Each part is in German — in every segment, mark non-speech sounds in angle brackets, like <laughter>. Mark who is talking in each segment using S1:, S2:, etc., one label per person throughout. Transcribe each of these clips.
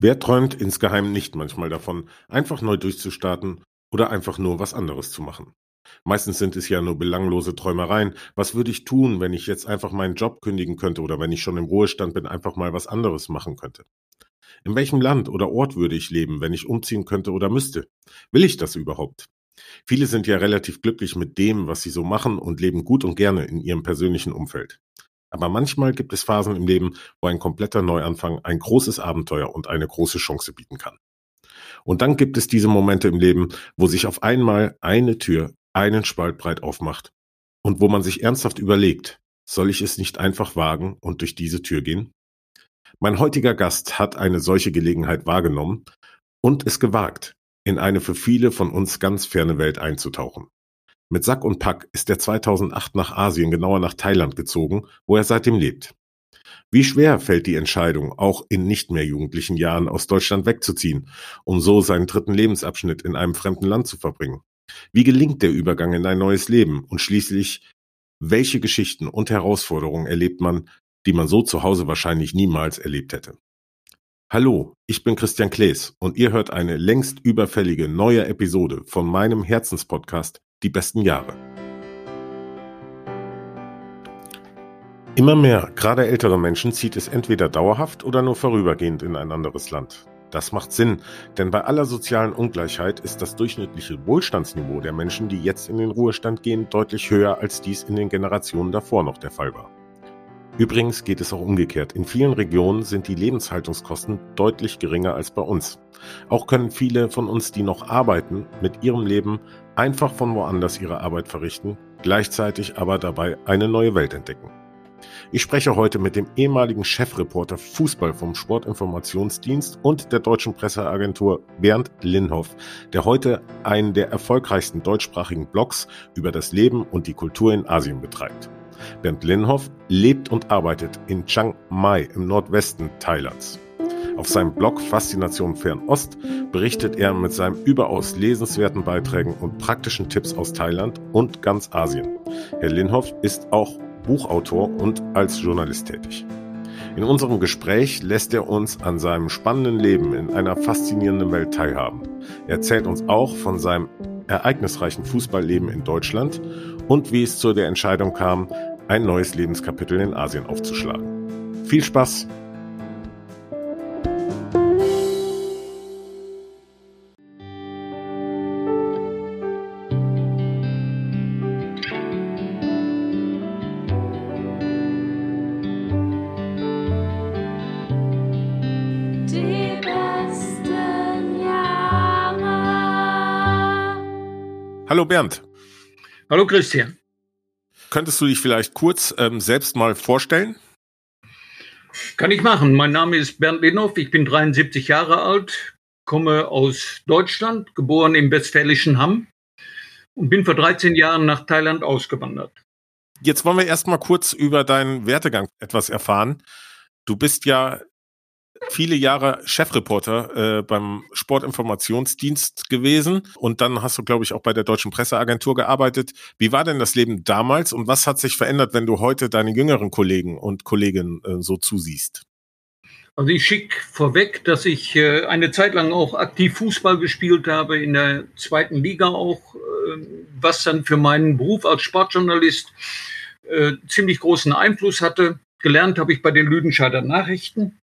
S1: Wer träumt insgeheim nicht manchmal davon, einfach neu durchzustarten oder einfach nur was anderes zu machen? Meistens sind es ja nur belanglose Träumereien. Was würde ich tun, wenn ich jetzt einfach meinen Job kündigen könnte oder wenn ich schon im Ruhestand bin, einfach mal was anderes machen könnte? In welchem Land oder Ort würde ich leben, wenn ich umziehen könnte oder müsste? Will ich das überhaupt? Viele sind ja relativ glücklich mit dem, was sie so machen und leben gut und gerne in ihrem persönlichen Umfeld. Aber manchmal gibt es Phasen im Leben, wo ein kompletter Neuanfang ein großes Abenteuer und eine große Chance bieten kann. Und dann gibt es diese Momente im Leben, wo sich auf einmal eine Tür einen Spalt breit aufmacht und wo man sich ernsthaft überlegt, soll ich es nicht einfach wagen und durch diese Tür gehen? Mein heutiger Gast hat eine solche Gelegenheit wahrgenommen und es gewagt, in eine für viele von uns ganz ferne Welt einzutauchen. Mit Sack und Pack ist er 2008 nach Asien, genauer nach Thailand gezogen, wo er seitdem lebt. Wie schwer fällt die Entscheidung, auch in nicht mehr jugendlichen Jahren aus Deutschland wegzuziehen, um so seinen dritten Lebensabschnitt in einem fremden Land zu verbringen? Wie gelingt der Übergang in ein neues Leben? Und schließlich, welche Geschichten und Herausforderungen erlebt man, die man so zu Hause wahrscheinlich niemals erlebt hätte? Hallo, ich bin Christian Klees und ihr hört eine längst überfällige neue Episode von meinem Herzenspodcast die besten Jahre. Immer mehr, gerade ältere Menschen, zieht es entweder dauerhaft oder nur vorübergehend in ein anderes Land. Das macht Sinn, denn bei aller sozialen Ungleichheit ist das durchschnittliche Wohlstandsniveau der Menschen, die jetzt in den Ruhestand gehen, deutlich höher, als dies in den Generationen davor noch der Fall war. Übrigens geht es auch umgekehrt. In vielen Regionen sind die Lebenshaltungskosten deutlich geringer als bei uns. Auch können viele von uns, die noch arbeiten, mit ihrem Leben einfach von woanders ihre Arbeit verrichten, gleichzeitig aber dabei eine neue Welt entdecken. Ich spreche heute mit dem ehemaligen Chefreporter Fußball vom Sportinformationsdienst und der deutschen Presseagentur Bernd Linhoff, der heute einen der erfolgreichsten deutschsprachigen Blogs über das Leben und die Kultur in Asien betreibt. Bernd Linhoff lebt und arbeitet in Chiang Mai im Nordwesten Thailands. Auf seinem Blog Faszination Fernost berichtet er mit seinen überaus lesenswerten Beiträgen und praktischen Tipps aus Thailand und ganz Asien. Herr Linhoff ist auch Buchautor und als Journalist tätig. In unserem Gespräch lässt er uns an seinem spannenden Leben in einer faszinierenden Welt teilhaben. Er erzählt uns auch von seinem ereignisreichen Fußballleben in Deutschland und wie es zu der Entscheidung kam, ein neues Lebenskapitel in Asien aufzuschlagen. Viel Spaß! Hallo Bernd.
S2: Hallo Christian.
S1: Könntest du dich vielleicht kurz ähm, selbst mal vorstellen?
S2: Kann ich machen. Mein Name ist Bernd Lenhoff, ich bin 73 Jahre alt, komme aus Deutschland, geboren im westfälischen Hamm und bin vor 13 Jahren nach Thailand ausgewandert.
S1: Jetzt wollen wir erst mal kurz über deinen Wertegang etwas erfahren. Du bist ja viele Jahre Chefreporter äh, beim Sportinformationsdienst gewesen und dann hast du, glaube ich, auch bei der Deutschen Presseagentur gearbeitet. Wie war denn das Leben damals und was hat sich verändert, wenn du heute deine jüngeren Kollegen und Kolleginnen äh, so zusiehst?
S2: Also ich schicke vorweg, dass ich äh, eine Zeit lang auch aktiv Fußball gespielt habe, in der zweiten Liga auch, äh, was dann für meinen Beruf als Sportjournalist äh, ziemlich großen Einfluss hatte. Gelernt habe ich bei den Lüdenscheider Nachrichten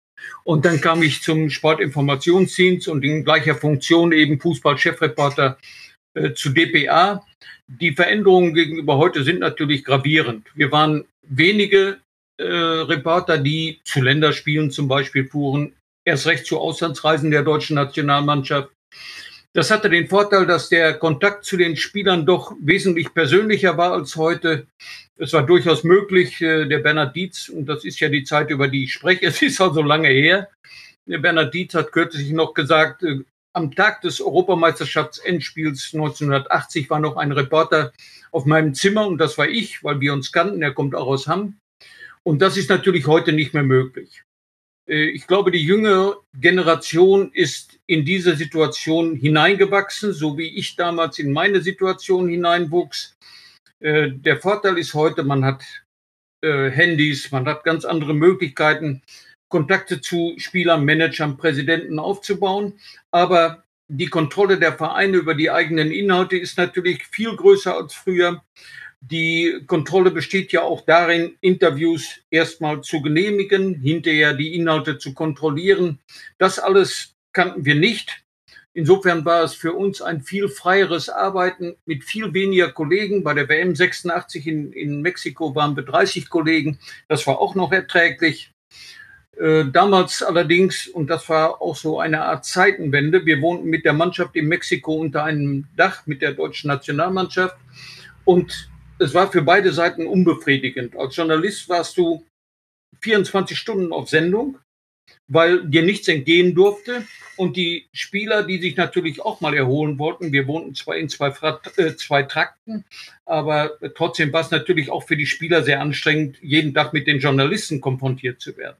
S2: und dann kam ich zum Sportinformationsdienst und in gleicher Funktion eben Fußball-Chefreporter äh, zu DPA. Die Veränderungen gegenüber heute sind natürlich gravierend. Wir waren wenige äh, Reporter, die zu Länderspielen zum Beispiel fuhren, erst recht zu Auslandsreisen der deutschen Nationalmannschaft. Das hatte den Vorteil, dass der Kontakt zu den Spielern doch wesentlich persönlicher war als heute. Es war durchaus möglich, äh, der Bernhard Dietz, und das ist ja die Zeit, über die ich spreche, <laughs> es ist also lange her. Der Bernhard Dietz hat kürzlich noch gesagt, äh, am Tag des Europameisterschaftsendspiels 1980 war noch ein Reporter auf meinem Zimmer und das war ich, weil wir uns kannten. Er kommt auch aus Hamm. Und das ist natürlich heute nicht mehr möglich. Äh, ich glaube, die jüngere Generation ist in diese Situation hineingewachsen, so wie ich damals in meine Situation hineinwuchs. Äh, der Vorteil ist heute, man hat äh, Handys, man hat ganz andere Möglichkeiten. Kontakte zu Spielern, Managern, Präsidenten aufzubauen. Aber die Kontrolle der Vereine über die eigenen Inhalte ist natürlich viel größer als früher. Die Kontrolle besteht ja auch darin, Interviews erstmal zu genehmigen, hinterher die Inhalte zu kontrollieren. Das alles kannten wir nicht. Insofern war es für uns ein viel freieres Arbeiten mit viel weniger Kollegen. Bei der WM 86 in, in Mexiko waren wir 30 Kollegen. Das war auch noch erträglich. Äh, damals allerdings, und das war auch so eine Art Zeitenwende, wir wohnten mit der Mannschaft in Mexiko unter einem Dach mit der deutschen Nationalmannschaft. Und es war für beide Seiten unbefriedigend. Als Journalist warst du 24 Stunden auf Sendung, weil dir nichts entgehen durfte. Und die Spieler, die sich natürlich auch mal erholen wollten, wir wohnten zwar in zwei, äh, zwei Trakten, aber trotzdem war es natürlich auch für die Spieler sehr anstrengend, jeden Tag mit den Journalisten konfrontiert zu werden.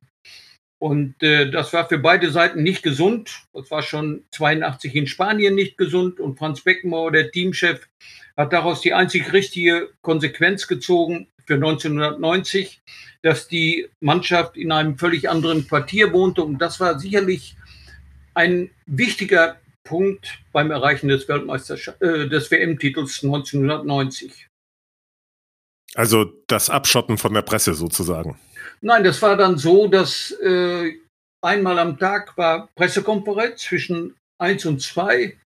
S2: Und äh, das war für beide Seiten nicht gesund. Das war schon 82 in Spanien nicht gesund. Und Franz Beckenbauer, der Teamchef, hat daraus die einzig richtige Konsequenz gezogen für 1990, dass die Mannschaft in einem völlig anderen Quartier wohnte. Und das war sicherlich ein wichtiger Punkt beim Erreichen des Weltmeisterschaft äh, des WM-Titels 1990.
S1: Also das Abschotten von der Presse sozusagen.
S2: Nein, das war dann so, dass äh, einmal am Tag war Pressekonferenz zwischen eins und zwei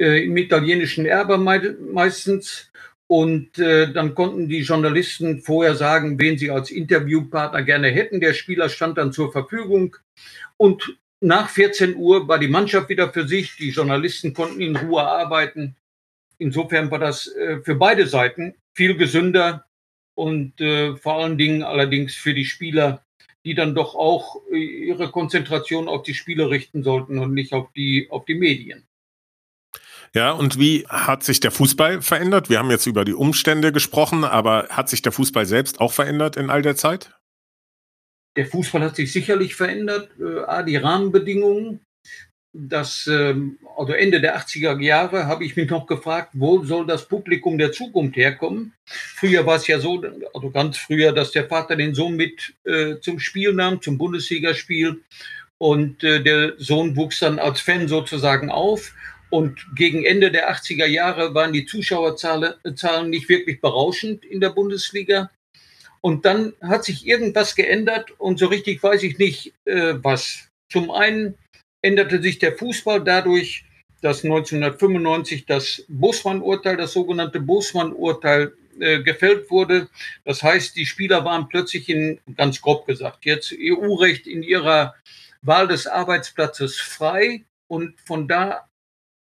S2: äh, im italienischen Erbe meistens. Und äh, dann konnten die Journalisten vorher sagen, wen sie als Interviewpartner gerne hätten. Der Spieler stand dann zur Verfügung. Und nach 14 Uhr war die Mannschaft wieder für sich. Die Journalisten konnten in Ruhe arbeiten. Insofern war das äh, für beide Seiten viel gesünder und äh, vor allen Dingen allerdings für die Spieler, die dann doch auch äh, ihre Konzentration auf die Spiele richten sollten und nicht auf die, auf die Medien.
S1: Ja, und wie hat sich der Fußball verändert? Wir haben jetzt über die Umstände gesprochen, aber hat sich der Fußball selbst auch verändert in all der Zeit?
S2: Der Fußball hat sich sicherlich verändert. Äh, die Rahmenbedingungen das, ähm, also Ende der 80er Jahre, habe ich mich noch gefragt, wo soll das Publikum der Zukunft herkommen? Früher war es ja so, also ganz früher, dass der Vater den Sohn mit äh, zum Spiel nahm, zum Bundesligaspiel. Und äh, der Sohn wuchs dann als Fan sozusagen auf. Und gegen Ende der 80er Jahre waren die Zuschauerzahlen Zahlen nicht wirklich berauschend in der Bundesliga. Und dann hat sich irgendwas geändert und so richtig weiß ich nicht, äh, was. Zum einen änderte sich der Fußball dadurch, dass 1995 das Bosman-Urteil, das sogenannte Bosman-Urteil äh, gefällt wurde. Das heißt, die Spieler waren plötzlich in, ganz grob gesagt, jetzt EU-Recht in ihrer Wahl des Arbeitsplatzes frei und von da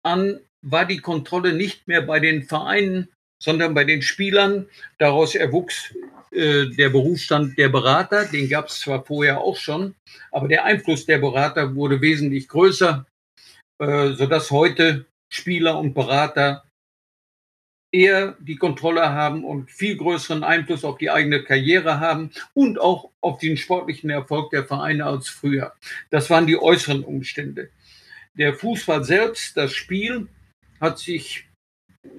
S2: an war die Kontrolle nicht mehr bei den Vereinen, sondern bei den Spielern. Daraus erwuchs äh, der Berufsstand der Berater, den gab es zwar vorher auch schon, aber der Einfluss der Berater wurde wesentlich größer, äh, sodass heute Spieler und Berater eher die Kontrolle haben und viel größeren Einfluss auf die eigene Karriere haben und auch auf den sportlichen Erfolg der Vereine als früher. Das waren die äußeren Umstände. Der Fußball selbst, das Spiel, hat sich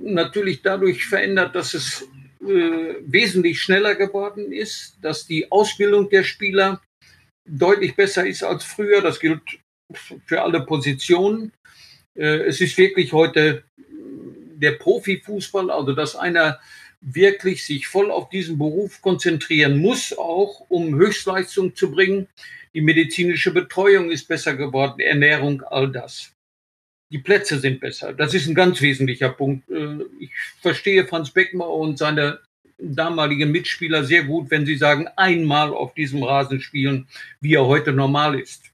S2: natürlich dadurch verändert, dass es äh, wesentlich schneller geworden ist, dass die Ausbildung der Spieler deutlich besser ist als früher. Das gilt für alle Positionen. Äh, es ist wirklich heute der Profifußball, also dass einer wirklich sich voll auf diesen Beruf konzentrieren muss, auch um Höchstleistung zu bringen. Die medizinische Betreuung ist besser geworden, Ernährung, all das die Plätze sind besser. Das ist ein ganz wesentlicher Punkt. Äh, ich verstehe Franz Beckmauer und seine damaligen Mitspieler sehr gut, wenn sie sagen, einmal auf diesem Rasen spielen, wie er heute normal ist.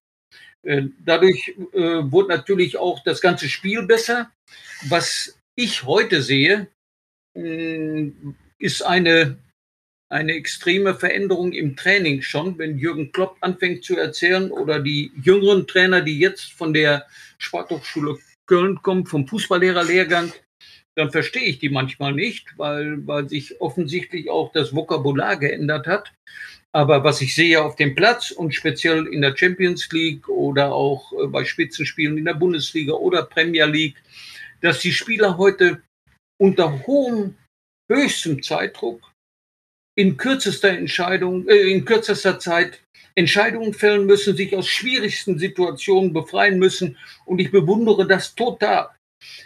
S2: Äh, dadurch äh, wurde natürlich auch das ganze Spiel besser. Was ich heute sehe, ist eine, eine extreme Veränderung im Training schon, wenn Jürgen Klopp anfängt zu erzählen oder die jüngeren Trainer, die jetzt von der Sporthochschule Köln kommen, vom Fußballlehrerlehrgang, dann verstehe ich die manchmal nicht, weil, weil sich offensichtlich auch das Vokabular geändert hat. Aber was ich sehe auf dem Platz und speziell in der Champions League oder auch äh, bei Spitzenspielen in der Bundesliga oder Premier League, dass die Spieler heute unter hohem, höchstem Zeitdruck in kürzester Entscheidung, äh, in kürzester Zeit Entscheidungen fällen müssen, sich aus schwierigsten Situationen befreien müssen. Und ich bewundere das total,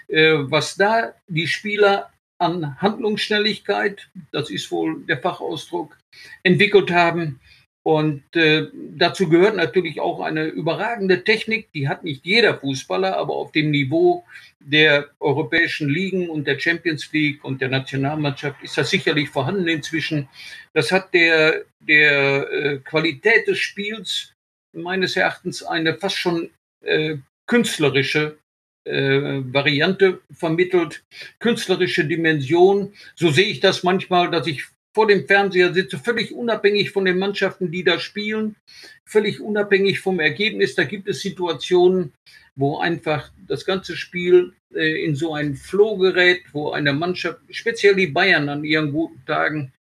S2: äh, was da die Spieler an Handlungsschnelligkeit, das ist wohl der Fachausdruck, entwickelt haben. Und äh, dazu gehört natürlich auch eine überragende Technik, die hat nicht jeder Fußballer, aber auf dem Niveau der europäischen Ligen und der Champions League und der Nationalmannschaft ist das sicherlich vorhanden inzwischen. Das hat der, der äh, Qualität des Spiels meines Erachtens eine fast schon äh, künstlerische äh, Variante vermittelt, künstlerische Dimension. So sehe ich das manchmal, dass ich vor dem Fernseher sitze, völlig unabhängig von den Mannschaften, die da spielen, völlig unabhängig vom Ergebnis. Da gibt es Situationen, wo einfach das ganze Spiel äh, in so einen Flow gerät, wo eine Mannschaft, speziell die Bayern an ihren guten Tagen,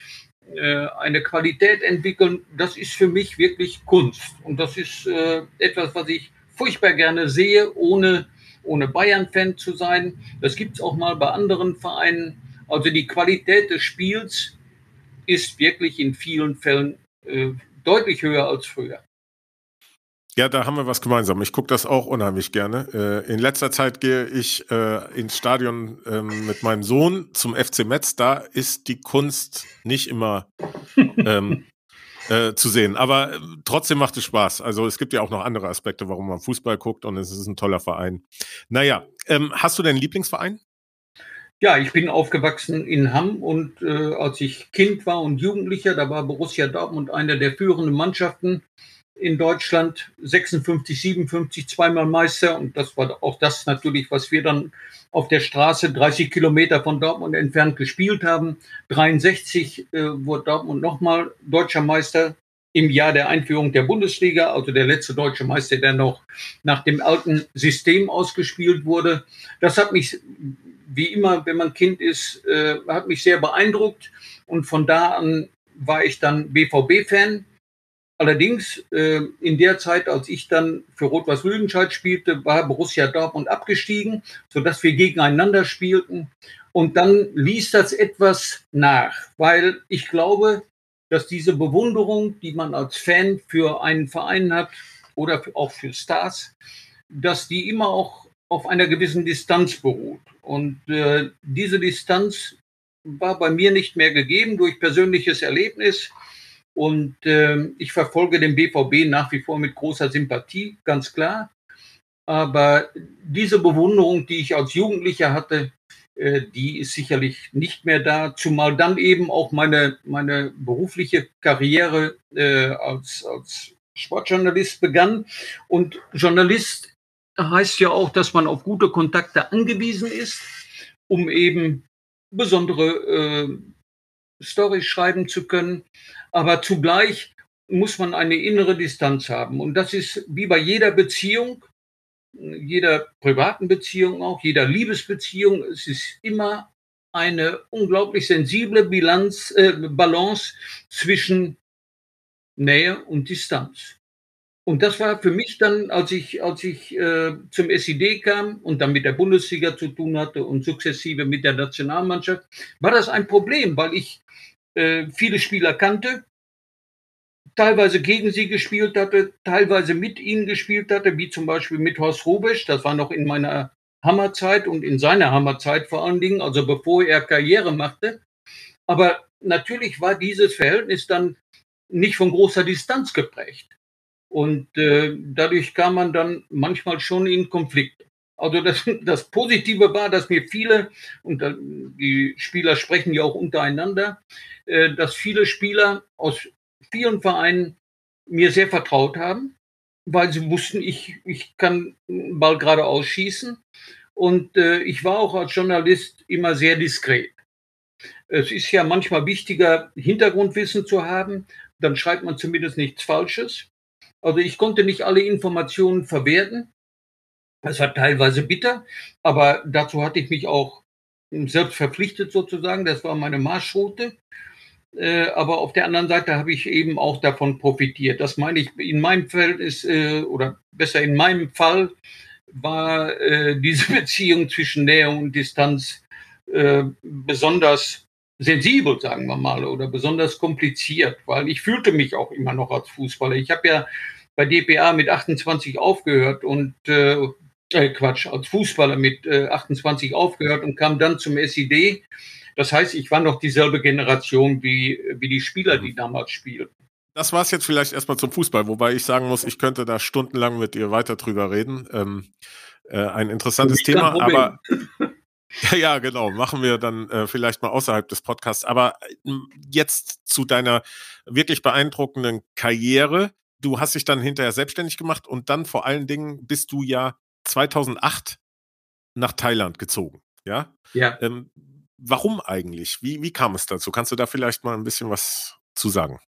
S2: äh, eine Qualität entwickeln. Das ist für mich wirklich Kunst. Und das ist äh, etwas, was ich furchtbar gerne sehe, ohne, ohne Bayern-Fan zu sein. Das gibt es auch mal bei anderen Vereinen. Also die Qualität des Spiels ist wirklich in vielen Fällen äh, deutlich höher als früher.
S1: Ja, da haben wir was gemeinsam. Ich gucke das auch unheimlich gerne. Äh, in letzter Zeit gehe ich äh, ins Stadion äh, mit meinem Sohn zum FC Metz. Da ist die Kunst nicht immer ähm, äh, zu sehen. Aber äh, trotzdem macht es Spaß. Also es gibt ja auch noch andere Aspekte, warum man Fußball guckt und es ist ein toller Verein. Naja, ähm, hast du deinen Lieblingsverein?
S2: Ja, ich bin aufgewachsen in Hamm und äh, als ich Kind war und Jugendlicher, da war Borussia Dortmund eine der führenden Mannschaften in Deutschland, 56, 57, zweimal Meister und das war auch das natürlich, was wir dann auf der Straße 30 Kilometer von Dortmund entfernt gespielt haben. 63 äh, wurde Dortmund nochmal deutscher Meister im Jahr der Einführung der Bundesliga, also der letzte deutsche Meister, der noch nach dem alten System ausgespielt wurde. Das hat mich wie immer, wenn man Kind ist, äh, hat mich sehr beeindruckt. Und von da an war ich dann BVB-Fan. Allerdings äh, in der Zeit, als ich dann für Rot-Weiß Lüdenscheid spielte, war Borussia Dortmund abgestiegen, sodass wir gegeneinander spielten. Und dann ließ das etwas nach, weil ich glaube, dass diese Bewunderung, die man als Fan für einen Verein hat oder auch für Stars, dass die immer auch auf einer gewissen Distanz beruht. Und äh, diese Distanz war bei mir nicht mehr gegeben durch persönliches Erlebnis. Und äh, ich verfolge den BVB nach wie vor mit großer Sympathie, ganz klar. Aber diese Bewunderung, die ich als Jugendlicher hatte, äh, die ist sicherlich nicht mehr da, zumal dann eben auch meine, meine berufliche Karriere äh, als, als Sportjournalist begann. Und Journalist heißt ja auch, dass man auf gute Kontakte angewiesen ist, um eben besondere äh, Storys schreiben zu können. Aber zugleich muss man eine innere Distanz haben. Und das ist wie bei jeder Beziehung, jeder privaten Beziehung auch, jeder Liebesbeziehung. Es ist immer eine unglaublich sensible Bilanz, äh, Balance zwischen Nähe und Distanz. Und das war für mich dann, als ich, als ich äh, zum SID kam und dann mit der Bundesliga zu tun hatte und sukzessive mit der Nationalmannschaft, war das ein Problem, weil ich äh, viele Spieler kannte, teilweise gegen sie gespielt hatte, teilweise mit ihnen gespielt hatte, wie zum Beispiel mit Horst Rubisch. Das war noch in meiner Hammerzeit und in seiner Hammerzeit vor allen Dingen, also bevor er Karriere machte. Aber natürlich war dieses Verhältnis dann nicht von großer Distanz geprägt. Und äh, dadurch kam man dann manchmal schon in Konflikte. Also das, <laughs> das Positive war, dass mir viele, und die Spieler sprechen ja auch untereinander, äh, dass viele Spieler aus vielen Vereinen mir sehr vertraut haben, weil sie wussten, ich, ich kann Ball gerade ausschießen. Und äh, ich war auch als Journalist immer sehr diskret. Es ist ja manchmal wichtiger, Hintergrundwissen zu haben, dann schreibt man zumindest nichts Falsches. Also ich konnte nicht alle Informationen verwerten. Das war teilweise bitter, aber dazu hatte ich mich auch selbst verpflichtet sozusagen. Das war meine Marschroute. Äh, aber auf der anderen Seite habe ich eben auch davon profitiert. Das meine ich, in meinem Fall ist, äh, oder besser in meinem Fall, war äh, diese <laughs> Beziehung zwischen Nähe und Distanz besonders sensibel, sagen wir mal, oder besonders kompliziert, weil ich fühlte mich auch immer noch als Fußballer. Ich habe ja bei DPA mit 28 aufgehört und äh, äh, Quatsch, als Fußballer mit äh, 28 aufgehört und kam dann zum SID. Das heißt, ich war noch dieselbe Generation wie, wie die Spieler, die damals spielten.
S1: Das war es jetzt vielleicht erstmal zum Fußball, wobei ich sagen muss, ich könnte da stundenlang mit dir weiter drüber reden. Ähm, äh, ein interessantes Thema, aber <laughs> ja, ja, genau, machen wir dann äh, vielleicht mal außerhalb des Podcasts. Aber äh, jetzt zu deiner wirklich beeindruckenden Karriere. Du hast dich dann hinterher selbstständig gemacht und dann vor allen Dingen bist du ja 2008 nach Thailand gezogen. Ja.
S2: Ja.
S1: Ähm, warum eigentlich? Wie, wie kam es dazu? Kannst du da vielleicht mal ein bisschen was zu sagen?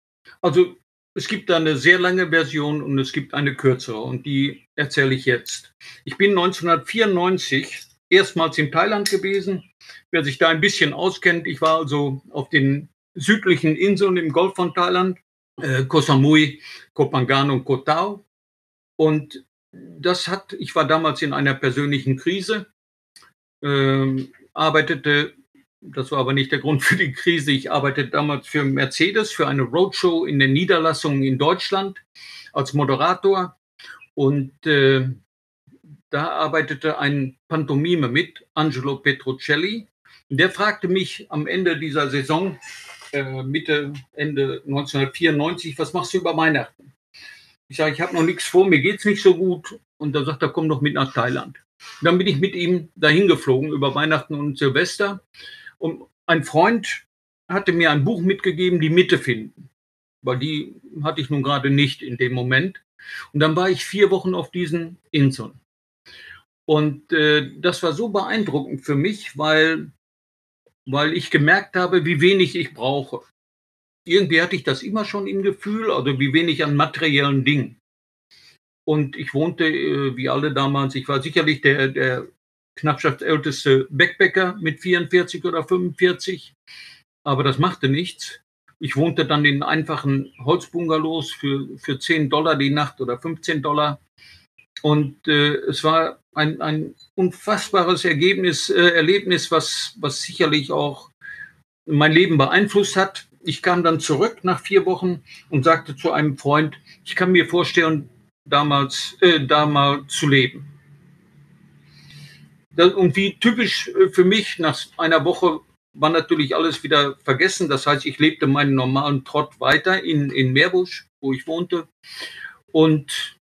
S2: Also es gibt da eine sehr lange Version und es gibt eine kürzere und die erzähle ich jetzt. Ich bin 1994 erstmals in Thailand gewesen. Wer sich da ein bisschen auskennt, ich war also auf den südlichen Inseln im Golf von Thailand, äh, Koh Samui, Koh Phangan und Koh Tao. Und das hat, ich war damals in einer persönlichen Krise, äh, arbeitete, das war aber nicht der Grund für die Krise, ich arbeitete damals für Mercedes, für eine Roadshow in den Niederlassungen in Deutschland als Moderator. Und äh, da arbeitete ein Pantomime mit, Angelo Petrocelli. Der fragte mich am Ende dieser Saison, äh, Mitte, Ende 1994, was machst du über Weihnachten? Ich sage, ich habe noch nichts vor, mir geht's nicht so gut. Und dann sagt er, komm doch mit nach Thailand. Und dann bin ich mit ihm dahin geflogen über Weihnachten und Silvester. Und ein Freund hatte mir ein Buch mitgegeben, die Mitte finden. Weil die hatte ich nun gerade nicht in dem Moment. Und dann war ich vier Wochen auf diesen Inseln. Und äh, das war so beeindruckend für mich, weil, weil ich gemerkt habe, wie wenig ich brauche irgendwie hatte ich das immer schon im Gefühl, also wie wenig an materiellen Dingen. Und ich wohnte, äh, wie alle damals, ich war sicherlich der, der knappschaftsälteste Backpacker mit 44 oder 45, aber das machte nichts. Ich wohnte dann in einfachen Holzbungalows für, für 10 Dollar die Nacht oder 15 Dollar. Und äh, es war ein, ein unfassbares Ergebnis, äh, Erlebnis, was, was sicherlich auch mein Leben beeinflusst hat ich kam dann zurück nach vier Wochen und sagte zu einem Freund, ich kann mir vorstellen, damals, äh, da mal zu leben. Das, und wie typisch äh, für mich, nach einer Woche war natürlich alles wieder vergessen. Das heißt, ich lebte meinen normalen Trott weiter in, in Meerbusch, wo ich wohnte. Und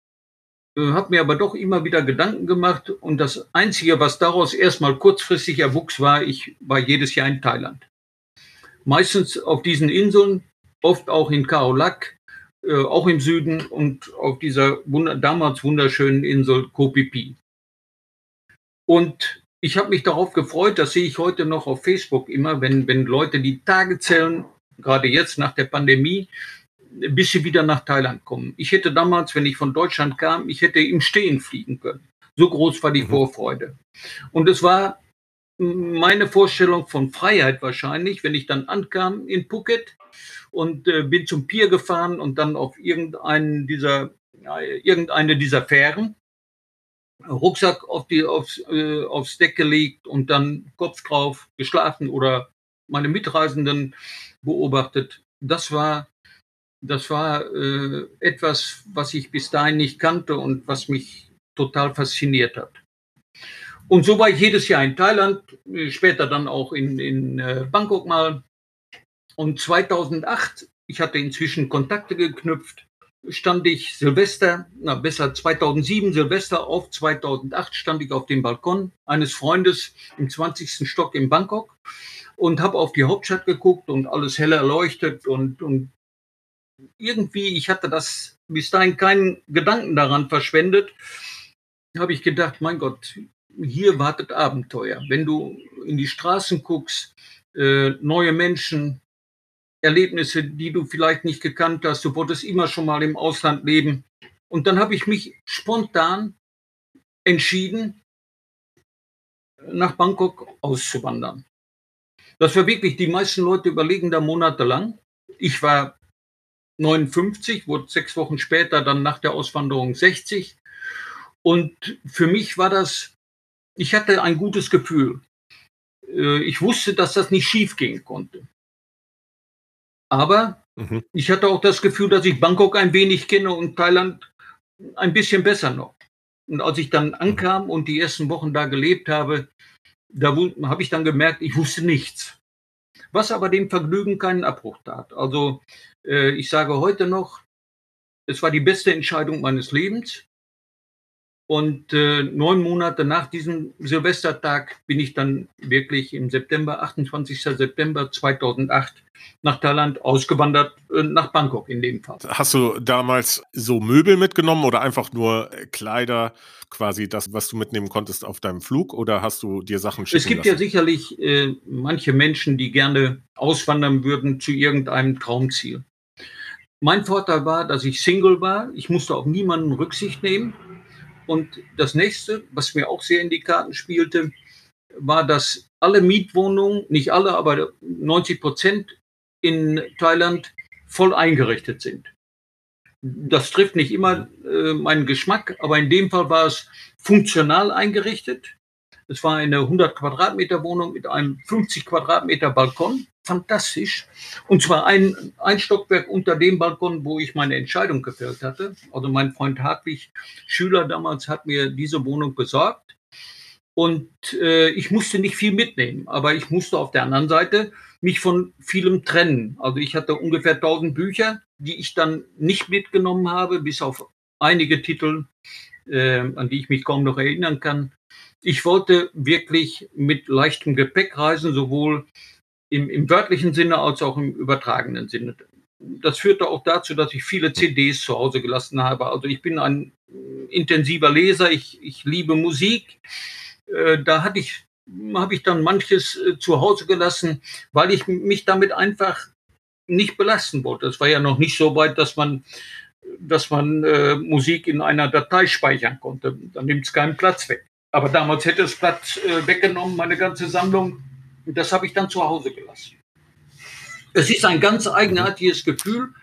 S2: habe mir aber doch immer wieder Gedanken gemacht. Und das Einzige, was daraus erstmal kurzfristig erwuchs, war, ich war jedes Jahr in Thailand meistens auf diesen Inseln, oft auch in Karolak, äh, auch im Süden und auf dieser wunder damals wunderschönen Insel Kopipi. Und ich habe mich darauf gefreut, das sehe ich heute noch auf Facebook immer, wenn, wenn Leute die Tage zählen, gerade jetzt nach der Pandemie, bis sie wieder nach Thailand kommen. Ich hätte damals, wenn ich von Deutschland kam, ich hätte im Stehen fliegen können. So groß war die mhm. Vorfreude. Und es war meine Vorstellung von Freiheit wahrscheinlich, wenn ich dann ankam in Phuket und äh, bin zum Pier gefahren und dann auf irgendeinen dieser, ja, irgendeine dieser Fähren, Rucksack auf die, aufs, äh, aufs Deck gelegt und dann Kopf drauf geschlafen oder meine Mitreisenden beobachtet. Das war, das war äh, etwas, was ich bis dahin nicht kannte und was mich total fasziniert hat. Und so war ich jedes Jahr in Thailand, später dann auch in, in äh, Bangkok mal. Und 2008, ich hatte inzwischen Kontakte geknüpft, stand ich Silvester, na besser 2007 Silvester auf 2008 stand ich auf dem Balkon eines Freundes im 20. Stock in Bangkok und habe auf die Hauptstadt geguckt und alles hell erleuchtet und, und irgendwie, ich hatte das bis dahin keinen Gedanken daran verschwendet, habe ich gedacht, mein Gott, hier wartet Abenteuer. Wenn du in die Straßen guckst, äh, neue Menschen, Erlebnisse, die du vielleicht nicht gekannt hast, du wolltest immer schon mal im Ausland leben. Und dann habe ich mich spontan entschieden, nach Bangkok auszuwandern. Das war wirklich, die meisten Leute überlegen da monatelang. Ich war 59, wurde sechs Wochen später dann nach der Auswanderung 60. Und für mich war das ich hatte ein gutes Gefühl. Äh, ich wusste, dass das nicht schief gehen konnte. Aber mhm. ich hatte auch das Gefühl, dass ich Bangkok ein wenig kenne und Thailand ein bisschen besser noch. Und als ich dann ankam und die ersten Wochen da gelebt habe, da habe ich dann gemerkt, ich wusste nichts. Was aber dem Vergnügen keinen Abbruch tat. Also ich sage heute noch, es war die beste Entscheidung meines Lebens. Und äh, neun Monate nach diesem Silvestertag bin ich dann wirklich im September, 28. September 2008 nach Thailand ausgewandert, äh, nach Bangkok in dem Fall.
S1: Hast du damals so Möbel mitgenommen oder einfach nur Kleider, quasi das, was du mitnehmen konntest auf deinem Flug oder hast du dir Sachen
S2: schicken Es gibt lassen? ja sicherlich äh, manche Menschen, die gerne auswandern würden zu irgendeinem Traumziel. Mein Vorteil war, dass ich Single war. Ich musste auf niemanden Rücksicht nehmen. Und das nächste, was mir auch sehr in die Karten spielte, war, dass alle Mietwohnungen, nicht alle, aber 90 Prozent in Thailand voll eingerichtet sind. Das trifft nicht immer äh, meinen Geschmack, aber in dem Fall war es funktional eingerichtet. Es war eine 100 Quadratmeter Wohnung mit einem 50 Quadratmeter Balkon. Fantastisch. Und zwar ein, ein Stockwerk unter dem Balkon, wo ich meine Entscheidung gefällt hatte. Also mein Freund Hartwig, Schüler damals, hat mir diese Wohnung besorgt. Und äh, ich musste nicht viel mitnehmen, aber ich musste auf der anderen Seite mich von vielem trennen. Also ich hatte ungefähr 1000 Bücher, die ich dann nicht mitgenommen habe, bis auf einige Titel, äh, an die ich mich kaum noch erinnern kann. Ich wollte wirklich mit leichtem Gepäck reisen, sowohl im, im wörtlichen Sinne als auch im übertragenen Sinne. Das führte auch dazu, dass ich viele CDs zu Hause gelassen habe. Also ich bin ein intensiver Leser, ich, ich liebe Musik. Äh, da hatte ich, habe ich dann manches äh, zu Hause gelassen, weil ich mich damit einfach nicht belasten wollte. Es war ja noch nicht so weit, dass man, dass man äh, Musik in einer Datei speichern konnte. Da nimmt es keinen Platz weg. Aber damals hätte es Platz äh, weggenommen, meine ganze Sammlung. Und das habe ich dann zu Hause gelassen. Es ist ein ganz eigenartiges Gefühl,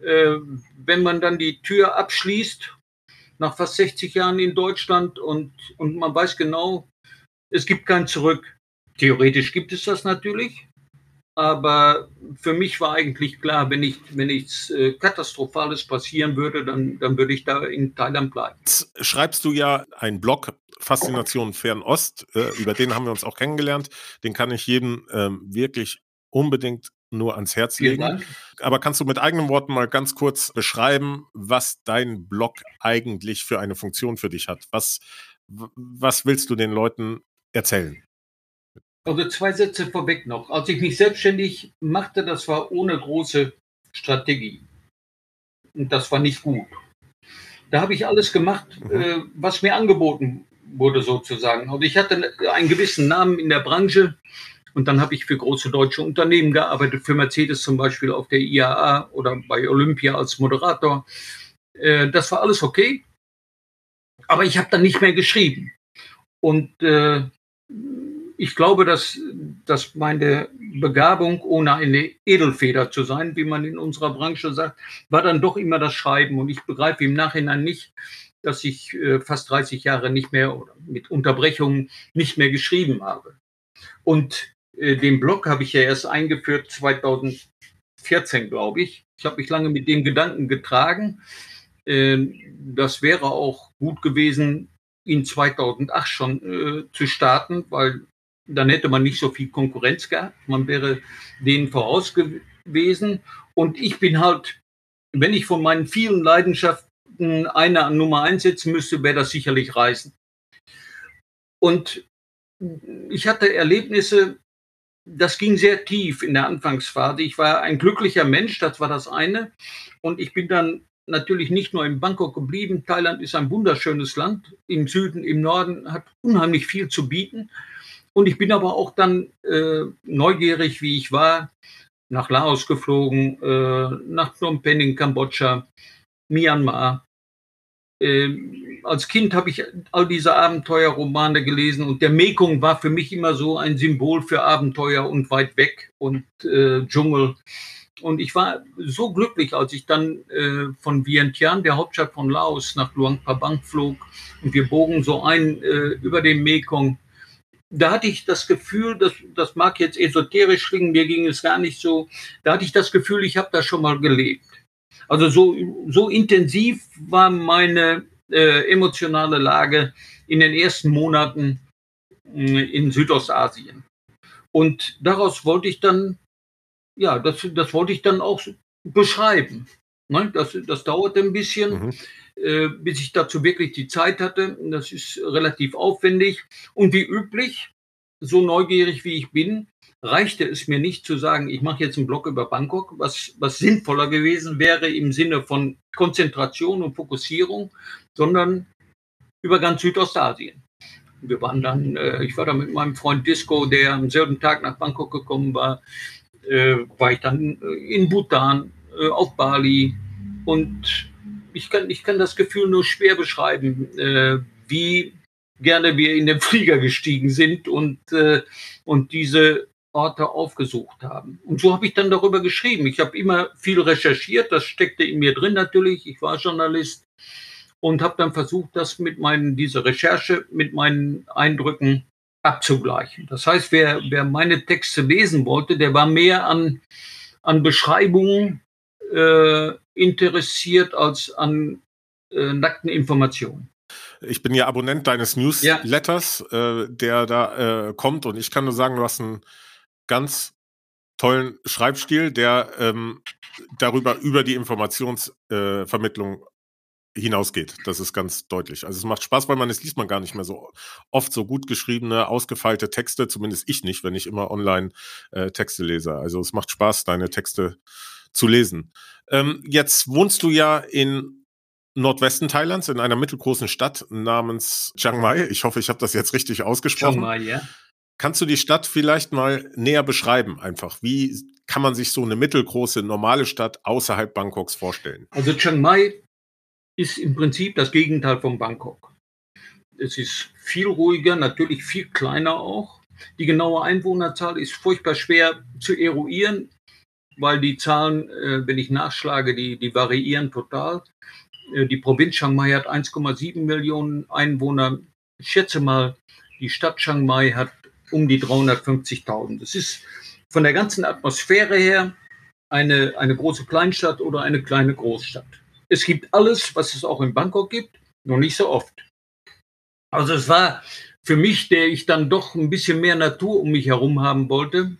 S2: äh, wenn man dann die Tür abschließt, nach fast 60 Jahren in Deutschland und, und man weiß genau, es gibt kein Zurück. Theoretisch gibt es das natürlich, aber für mich war eigentlich klar, wenn, ich, wenn nichts äh, Katastrophales passieren würde, dann, dann würde ich da in Thailand bleiben.
S1: Jetzt schreibst du ja einen Blog, Faszination Fernost, äh, über den haben wir uns auch kennengelernt. Den kann ich jedem ähm, wirklich unbedingt nur ans Herz legen. Aber kannst du mit eigenen Worten mal ganz kurz beschreiben, was dein Blog eigentlich für eine Funktion für dich hat? Was, was willst du den Leuten erzählen?
S2: Also zwei Sätze vorweg noch. Als ich mich selbstständig machte, das war ohne große Strategie. Und das war nicht gut. Da habe ich alles gemacht, mhm. äh, was mir angeboten wurde sozusagen. Also ich hatte einen gewissen Namen in der Branche und dann habe ich für große deutsche Unternehmen gearbeitet, für Mercedes zum Beispiel auf der IAA oder bei Olympia als Moderator. Äh, das war alles okay, aber ich habe dann nicht mehr geschrieben. Und äh, ich glaube, dass, dass meine Begabung, ohne eine Edelfeder zu sein, wie man in unserer Branche sagt, war dann doch immer das Schreiben. Und ich begreife im Nachhinein nicht, dass ich äh, fast 30 Jahre nicht mehr oder mit Unterbrechungen nicht mehr geschrieben habe. Und äh, den Blog habe ich ja erst eingeführt 2014, glaube ich. Ich habe mich lange mit dem Gedanken getragen. Äh, das wäre auch gut gewesen, ihn 2008 schon äh, zu starten, weil dann hätte man nicht so viel Konkurrenz gehabt. Man wäre denen voraus gewesen. Und ich bin halt, wenn ich von meinen vielen Leidenschaften eine an Nummer einsetzen müsste, wäre das sicherlich Reisen. Und ich hatte Erlebnisse, das ging sehr tief in der Anfangsphase. Ich war ein glücklicher Mensch, das war das eine. Und ich bin dann natürlich nicht nur in Bangkok geblieben. Thailand ist ein wunderschönes Land. Im Süden, im Norden hat unheimlich viel zu bieten. Und ich bin aber auch dann äh, neugierig, wie ich war, nach Laos geflogen, äh, nach Phnom Penh in Kambodscha, Myanmar. Äh, als Kind habe ich all diese Abenteuerromane gelesen und der Mekong war für mich immer so ein Symbol für Abenteuer und weit weg und äh, Dschungel. Und ich war so glücklich, als ich dann äh, von Vientiane, der Hauptstadt von Laos, nach Luang Prabang flog und wir bogen so ein äh, über den Mekong da hatte ich das Gefühl, das, das mag jetzt esoterisch klingen, mir ging es gar nicht so, da hatte ich das Gefühl, ich habe das schon mal gelebt. Also so, so intensiv war meine äh, emotionale Lage in den ersten Monaten äh, in Südostasien. Und daraus wollte ich dann, ja, das, das wollte ich dann auch beschreiben. Ne? Das, das dauerte ein bisschen. Mhm äh, bis ich dazu wirklich die Zeit hatte. Das ist relativ aufwendig. Und wie üblich, so neugierig wie ich bin, reichte es mir nicht zu sagen, ich mache jetzt einen Blog über Bangkok, was, was sinnvoller gewesen wäre im Sinne von Konzentration und Fokussierung, sondern über ganz Südostasien. Wir waren dann, äh, ich war da mit meinem Freund Disco, der am selben Tag nach Bangkok gekommen war, äh, war ich dann äh, in Bhutan, äh, auf Bali und ich kann, ich kann das Gefühl nur schwer beschreiben, äh, wie gerne wir in den Flieger gestiegen sind und, äh, und diese Orte aufgesucht haben. Und so habe ich dann darüber geschrieben. Ich habe immer viel recherchiert, das steckte in mir drin natürlich. Ich war Journalist und habe dann versucht, das mit meinen, diese Recherche mit meinen Eindrücken abzugleichen. Das heißt, wer, wer meine Texte lesen wollte, der war mehr an, an Beschreibungen äh, interessiert als an äh, nackten Informationen.
S1: Ich bin ja Abonnent deines Newsletters, ja. äh, der da äh, kommt und ich kann nur sagen, du hast einen ganz tollen Schreibstil, der ähm, darüber über die Informationsvermittlung äh, hinausgeht. Das ist ganz deutlich. Also es macht Spaß, weil man es liest man gar nicht mehr so oft so gut geschriebene, ausgefeilte Texte, zumindest ich nicht, wenn ich immer online äh, Texte lese. Also es macht Spaß, deine Texte zu lesen. Ähm, jetzt wohnst du ja in Nordwesten Thailands in einer mittelgroßen Stadt namens Chiang Mai. Ich hoffe, ich habe das jetzt richtig ausgesprochen. Chiang Mai, ja. Kannst du die Stadt vielleicht mal näher beschreiben einfach? Wie kann man sich so eine mittelgroße, normale Stadt außerhalb Bangkoks vorstellen?
S2: Also Chiang Mai ist im Prinzip das Gegenteil von Bangkok. Es ist viel ruhiger, natürlich viel kleiner auch. Die genaue Einwohnerzahl ist furchtbar schwer zu eruieren weil die Zahlen, äh, wenn ich nachschlage, die, die variieren total. Äh, die Provinz Chiang Mai hat 1,7 Millionen Einwohner. Ich schätze mal, die Stadt Chiang Mai hat um die 350.000. Das ist von der ganzen Atmosphäre her eine, eine große Kleinstadt oder eine kleine Großstadt. Es gibt alles, was es auch in Bangkok gibt, noch nicht so oft. Also es war für mich, der ich dann doch ein bisschen mehr Natur um mich herum haben wollte,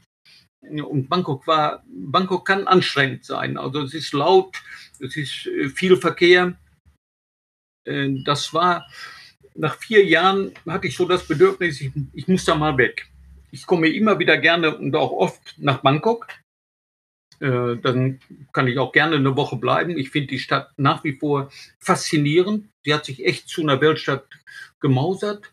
S2: und Bangkok war, Bangkok kann anstrengend sein. Also es ist laut, es ist äh, viel Verkehr. Äh, das war, nach vier Jahren hatte ich so das Bedürfnis, ich, ich muss da mal weg. Ich komme immer wieder gerne und auch oft nach Bangkok. Äh, dann kann ich auch gerne eine Woche bleiben. Ich finde die Stadt nach wie vor faszinierend. Sie hat sich echt zu einer Weltstadt gemausert.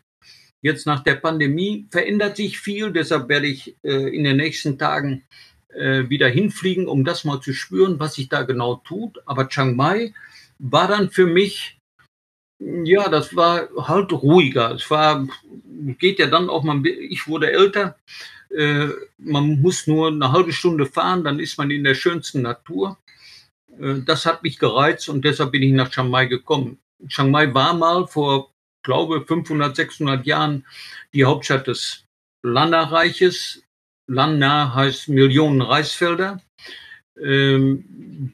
S2: Jetzt nach der Pandemie verändert sich viel, deshalb werde ich äh, in den nächsten Tagen äh, wieder hinfliegen, um das mal zu spüren, was sich da genau tut. Aber Chiang Mai war dann für mich, ja, das war halt ruhiger. Es war, geht ja dann auch mal, ich wurde älter. Äh, man muss nur eine halbe Stunde fahren, dann ist man in der schönsten Natur. Äh, das hat mich gereizt und deshalb bin ich nach Chiang Mai gekommen. Chiang Mai war mal vor glaube, 500, 600 Jahren die Hauptstadt des Lanna-Reiches. Lanna heißt Millionen Reisfelder. Ähm,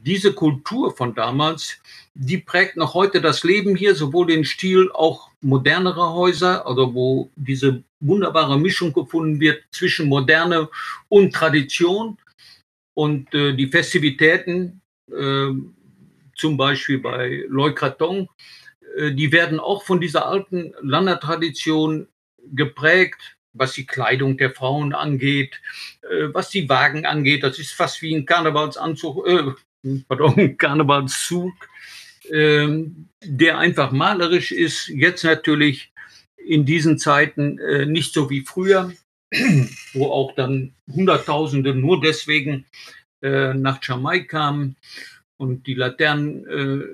S2: diese Kultur von damals, die prägt noch heute das Leben hier, sowohl den Stil auch modernerer Häuser, also wo diese wunderbare Mischung gefunden wird zwischen Moderne und Tradition. Und äh, die Festivitäten, äh, zum Beispiel bei äh, die werden auch von dieser alten Landertradition geprägt, was die Kleidung der Frauen angeht, äh, was die Wagen angeht. Das ist fast wie ein Karnevalsanzug, äh, pardon, <laughs> Karnevalszug, äh, der einfach malerisch ist. Jetzt natürlich in diesen Zeiten äh, nicht so wie früher, <clears throat> wo auch dann Hunderttausende nur deswegen äh, nach Jamai kamen und die Laternen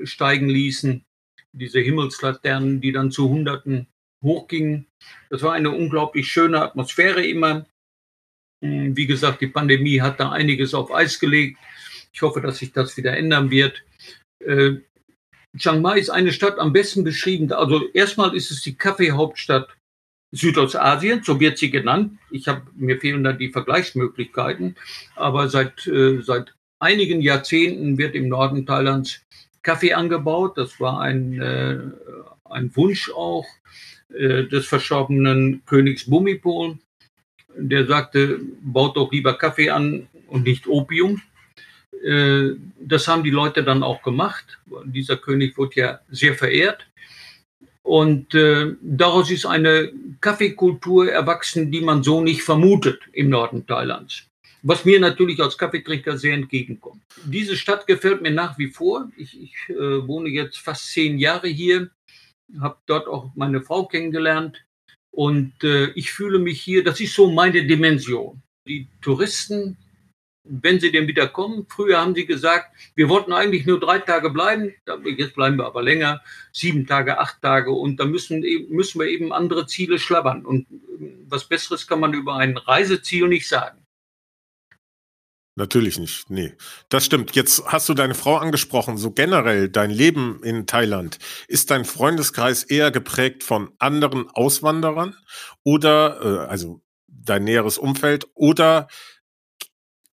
S2: äh, steigen ließen diese Himmelslaternen, die dann zu Hunderten hochgingen. Das war eine unglaublich schöne Atmosphäre immer. Hm, wie gesagt, die Pandemie hat da einiges auf Eis gelegt. Ich hoffe, dass sich das wieder ändern wird. Äh, Chiang Mai ist eine Stadt am besten beschrieben. Also erstmal ist es die Kaffeehauptstadt Südostasien, so wird sie genannt. Ich habe mir fehlen da die Vergleichsmöglichkeiten, aber seit äh, seit einigen Jahrzehnten wird im Norden Thailands Kaffee angebaut. Das war ein äh, ein Wunsch auch äh, des verstorbenen Königs Bumipol. Der sagte, baut doch lieber Kaffee an und nicht Opium. Äh, das haben die Leute dann auch gemacht. Dieser König wurde ja sehr verehrt. Und äh, daraus ist eine Kaffeekultur erwachsen, die man so nicht vermutet im Norden Thailands. Was mir natürlich als Kaffeetrinker sehr entgegenkommt. Diese Stadt gefällt mir nach wie vor. Ich, ich äh, wohne jetzt fast zehn Jahre hier, habe dort auch meine Frau kennengelernt. Und äh, ich fühle mich hier, das ist so meine Dimension. Die Touristen wenn sie denn wieder kommen. Früher haben sie gesagt, wir wollten eigentlich nur drei Tage bleiben, jetzt bleiben wir aber länger, sieben Tage, acht Tage und da müssen, müssen wir eben andere Ziele schlabbern. Und ähm, was Besseres kann man über ein Reiseziel nicht sagen.
S1: Natürlich nicht, nee. Das stimmt. Jetzt hast du deine Frau angesprochen, so generell dein Leben in Thailand. Ist dein Freundeskreis eher geprägt von anderen Auswanderern oder, äh, also dein näheres Umfeld oder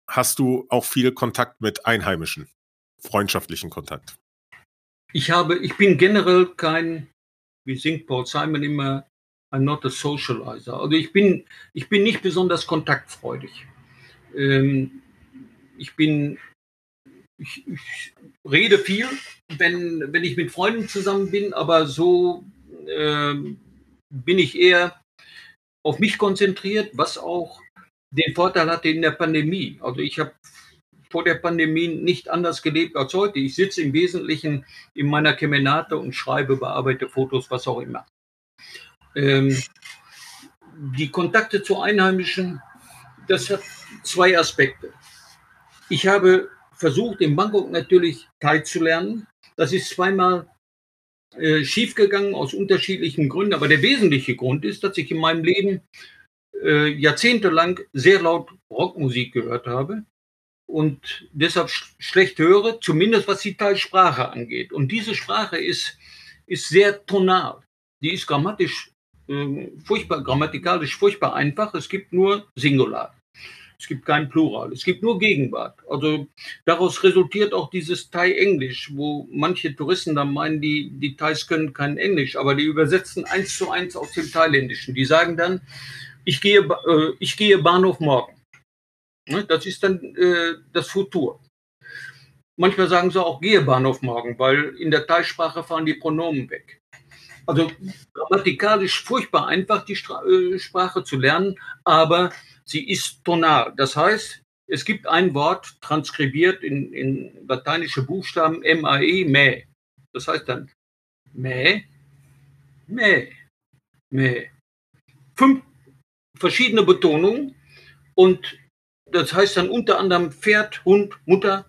S1: hast du auch viel Kontakt mit Einheimischen, freundschaftlichen Kontakt?
S2: Ich habe, ich bin generell kein, wie singt Paul Simon immer, I'm not a socializer. Also ich bin, ich bin nicht besonders kontaktfreudig. Ähm, ich bin, ich, ich, rede viel, wenn, wenn ich mit Freunden zusammen bin, aber so ähm, bin ich eher auf mich konzentriert, was auch den Vorteil hatte in der Pandemie. Also ich habe vor der Pandemie nicht anders gelebt als heute. Ich sitze im Wesentlichen in meiner Kemenate und schreibe, bearbeite Fotos, was auch immer. Ähm, die Kontakte zu Einheimischen, das hat zwei Aspekte. Ich habe versucht, in Bangkok natürlich Thai zu lernen. Das ist zweimal äh, schiefgegangen aus unterschiedlichen Gründen, aber der wesentliche Grund ist, dass ich in meinem Leben äh, jahrzehntelang sehr laut Rockmusik gehört habe und deshalb sch schlecht höre, zumindest was die Teilsprache angeht. Und diese Sprache ist, ist sehr tonal. Die ist grammatisch äh, furchtbar, grammatikalisch furchtbar einfach. Es gibt nur Singular. Es gibt kein Plural. Es gibt nur Gegenwart. Also daraus resultiert auch dieses Thai-Englisch, wo manche Touristen dann meinen, die, die Thais können kein Englisch, aber die übersetzen eins zu eins aus dem Thailändischen. Die sagen dann, ich gehe, äh, ich gehe Bahnhof morgen. Ne, das ist dann äh, das Futur. Manchmal sagen sie auch, gehe Bahnhof morgen, weil in der Teilsprache fahren die Pronomen weg. Also grammatikalisch furchtbar einfach, die Stra äh, Sprache zu lernen, aber sie ist tonal. Das heißt, es gibt ein Wort transkribiert in, in lateinische Buchstaben M-A-E, Mä. Das heißt dann Mä, Mä, Mä. Fünf, verschiedene Betonungen und das heißt dann unter anderem Pferd, Hund, Mutter.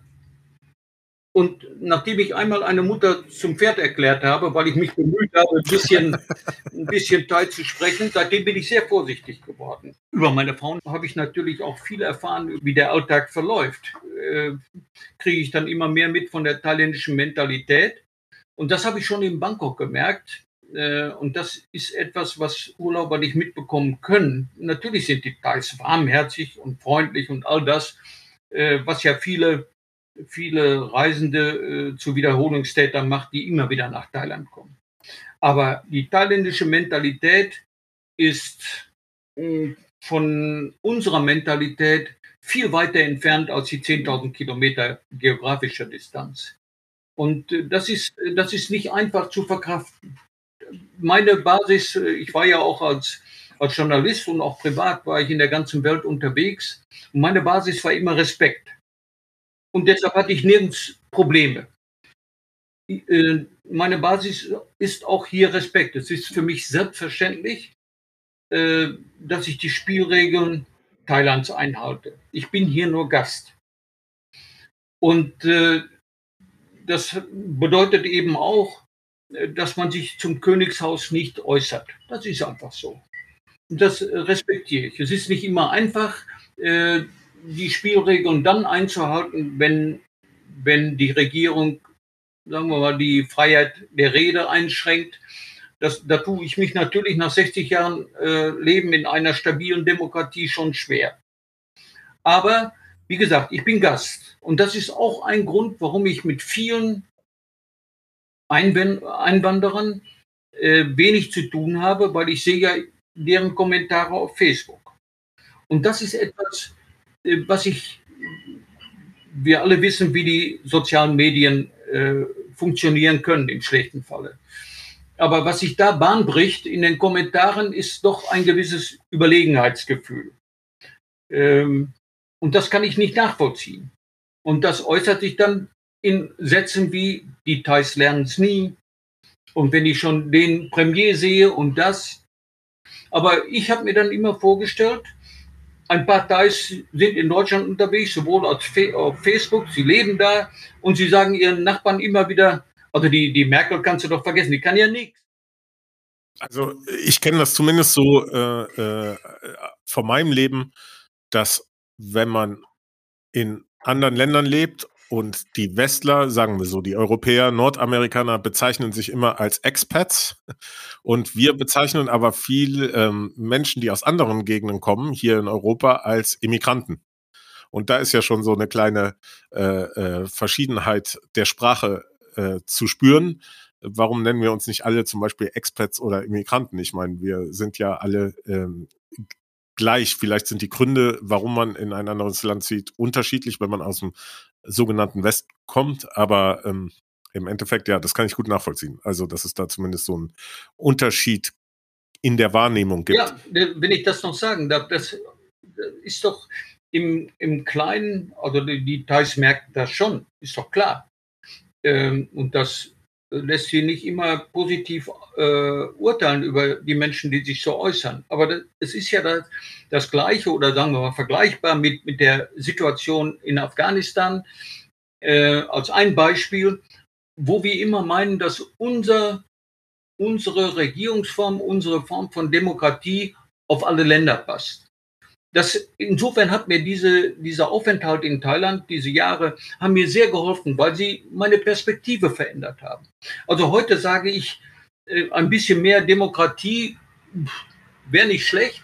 S2: Und nachdem ich einmal eine Mutter zum Pferd erklärt habe, weil ich mich bemüht habe, ein bisschen, ein bisschen Teil zu sprechen, seitdem bin ich sehr vorsichtig geworden. Über meine Frauen habe ich natürlich auch viel erfahren, wie der Alltag verläuft. Äh, Kriege ich dann immer mehr mit von der thailändischen Mentalität. Und das habe ich schon in Bangkok gemerkt. Äh, und das ist etwas, was Urlauber nicht mitbekommen können. Natürlich sind die Thais warmherzig und freundlich und all das, äh, was ja viele, viele Reisende äh, zu Wiederholungstätern macht, die immer wieder nach Thailand kommen. Aber die thailändische Mentalität ist von unserer Mentalität viel weiter entfernt als die 10.000 Kilometer geografischer Distanz. Und das ist, das ist nicht einfach zu verkraften meine Basis, äh, ich war ja auch als, als Journalist und auch privat war ich in der ganzen Welt unterwegs. Und meine Basis war immer Respekt. Und deshalb hatte ich nirgends Probleme. Äh, meine Basis ist auch hier Respekt. Es ist für mich selbstverständlich, äh, dass ich die Spielregeln Thailands einhalte. Ich bin hier nur Gast. Und das bedeutet eben auch, dass man sich zum Königshaus nicht äußert. Das ist einfach so. Und das respektiere ich. Es ist nicht immer einfach, äh, die Spielregeln dann einzuhalten, wenn, wenn die Regierung, sagen wir mal, die Freiheit der Rede einschränkt. Das, da tue ich mich natürlich nach 60 Jahren äh, Leben in einer stabilen Demokratie schon schwer. Aber wie gesagt, ich bin Gast. Und das ist auch ein Grund, warum ich mit vielen Einwanderern äh, wenig zu tun habe, weil ich sehe ja deren Kommentare auf Facebook. Und das ist etwas, äh, was ich, wir alle wissen, wie die sozialen Medien äh, funktionieren können im schlechten Falle. Aber was sich da Bahn bricht in den Kommentaren, ist doch ein gewisses Überlegenheitsgefühl. Ähm, und das kann ich nicht nachvollziehen. Und das äußert sich dann in Sätzen wie, die Thais lernen es nie. Und wenn ich schon den Premier sehe und das. Aber ich habe mir dann immer vorgestellt, ein paar Thais sind in Deutschland unterwegs, sowohl auf Facebook, sie leben da und sie sagen ihren Nachbarn immer wieder, also die, die Merkel kannst du doch vergessen, die kann ja nichts.
S1: Also ich kenne das zumindest so äh, äh, von meinem Leben, dass wenn man in anderen Ländern lebt und die Westler, sagen wir so, die Europäer, Nordamerikaner bezeichnen sich immer als Expats <laughs> und wir bezeichnen aber viel ähm, Menschen, die aus anderen Gegenden kommen, hier in Europa als Immigranten. Und da ist ja schon so eine kleine äh, äh, Verschiedenheit der Sprache äh, zu spüren. Warum nennen wir uns nicht alle zum Beispiel Expats oder Immigranten? Ich meine, wir sind ja alle ähm, gleich. Vielleicht sind die Gründe, warum man in ein anderes Land zieht, unterschiedlich, wenn man aus dem sogenannten West kommt. Aber ähm, im Endeffekt, ja, das kann ich gut nachvollziehen. Also, dass es da zumindest so einen Unterschied in der Wahrnehmung gibt. Ja,
S2: wenn ich das noch sagen darf, das ist doch im, im Kleinen, also die Details merken das schon, ist doch klar. Ähm, und das lässt sie nicht immer positiv äh, urteilen über die Menschen, die sich so äußern. Aber das, es ist ja das, das Gleiche oder sagen wir mal vergleichbar mit, mit der Situation in Afghanistan äh, als ein Beispiel, wo wir immer meinen, dass unser, unsere Regierungsform, unsere Form von Demokratie auf alle Länder passt. Das, insofern hat mir diese, dieser Aufenthalt in Thailand, diese Jahre, haben mir sehr geholfen, weil sie meine Perspektive verändert haben. Also heute sage ich, äh, ein bisschen mehr Demokratie wäre nicht schlecht,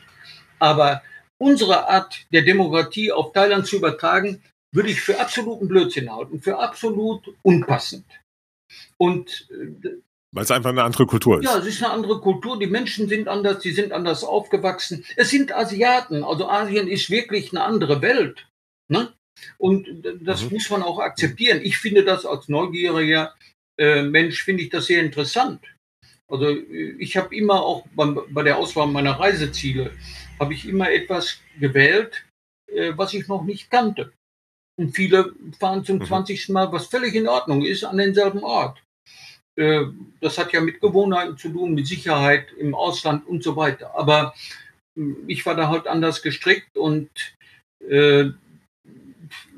S2: aber unsere Art der Demokratie auf Thailand zu übertragen, würde ich für absoluten Blödsinn halten, für absolut unpassend.
S1: Und äh, weil es einfach eine andere Kultur ist.
S2: Ja, es ist eine andere Kultur. Die Menschen sind anders, die sind anders aufgewachsen. Es sind Asiaten. Also Asien ist wirklich eine andere Welt. Ne? Und das mhm. muss man auch akzeptieren. Ich finde das als neugieriger äh, Mensch, finde ich das sehr interessant. Also ich habe immer auch bei, bei, der Auswahl meiner Reiseziele, habe ich immer etwas gewählt, äh, was ich noch nicht kannte. Und viele fahren zum mhm. 20. Mal, was völlig in Ordnung ist, an denselben Ort. Äh, das hat ja mit Gewohnheiten zu tun, mit Sicherheit im Ausland und so weiter. Aber hm, ich war da halt anders gestrickt und äh,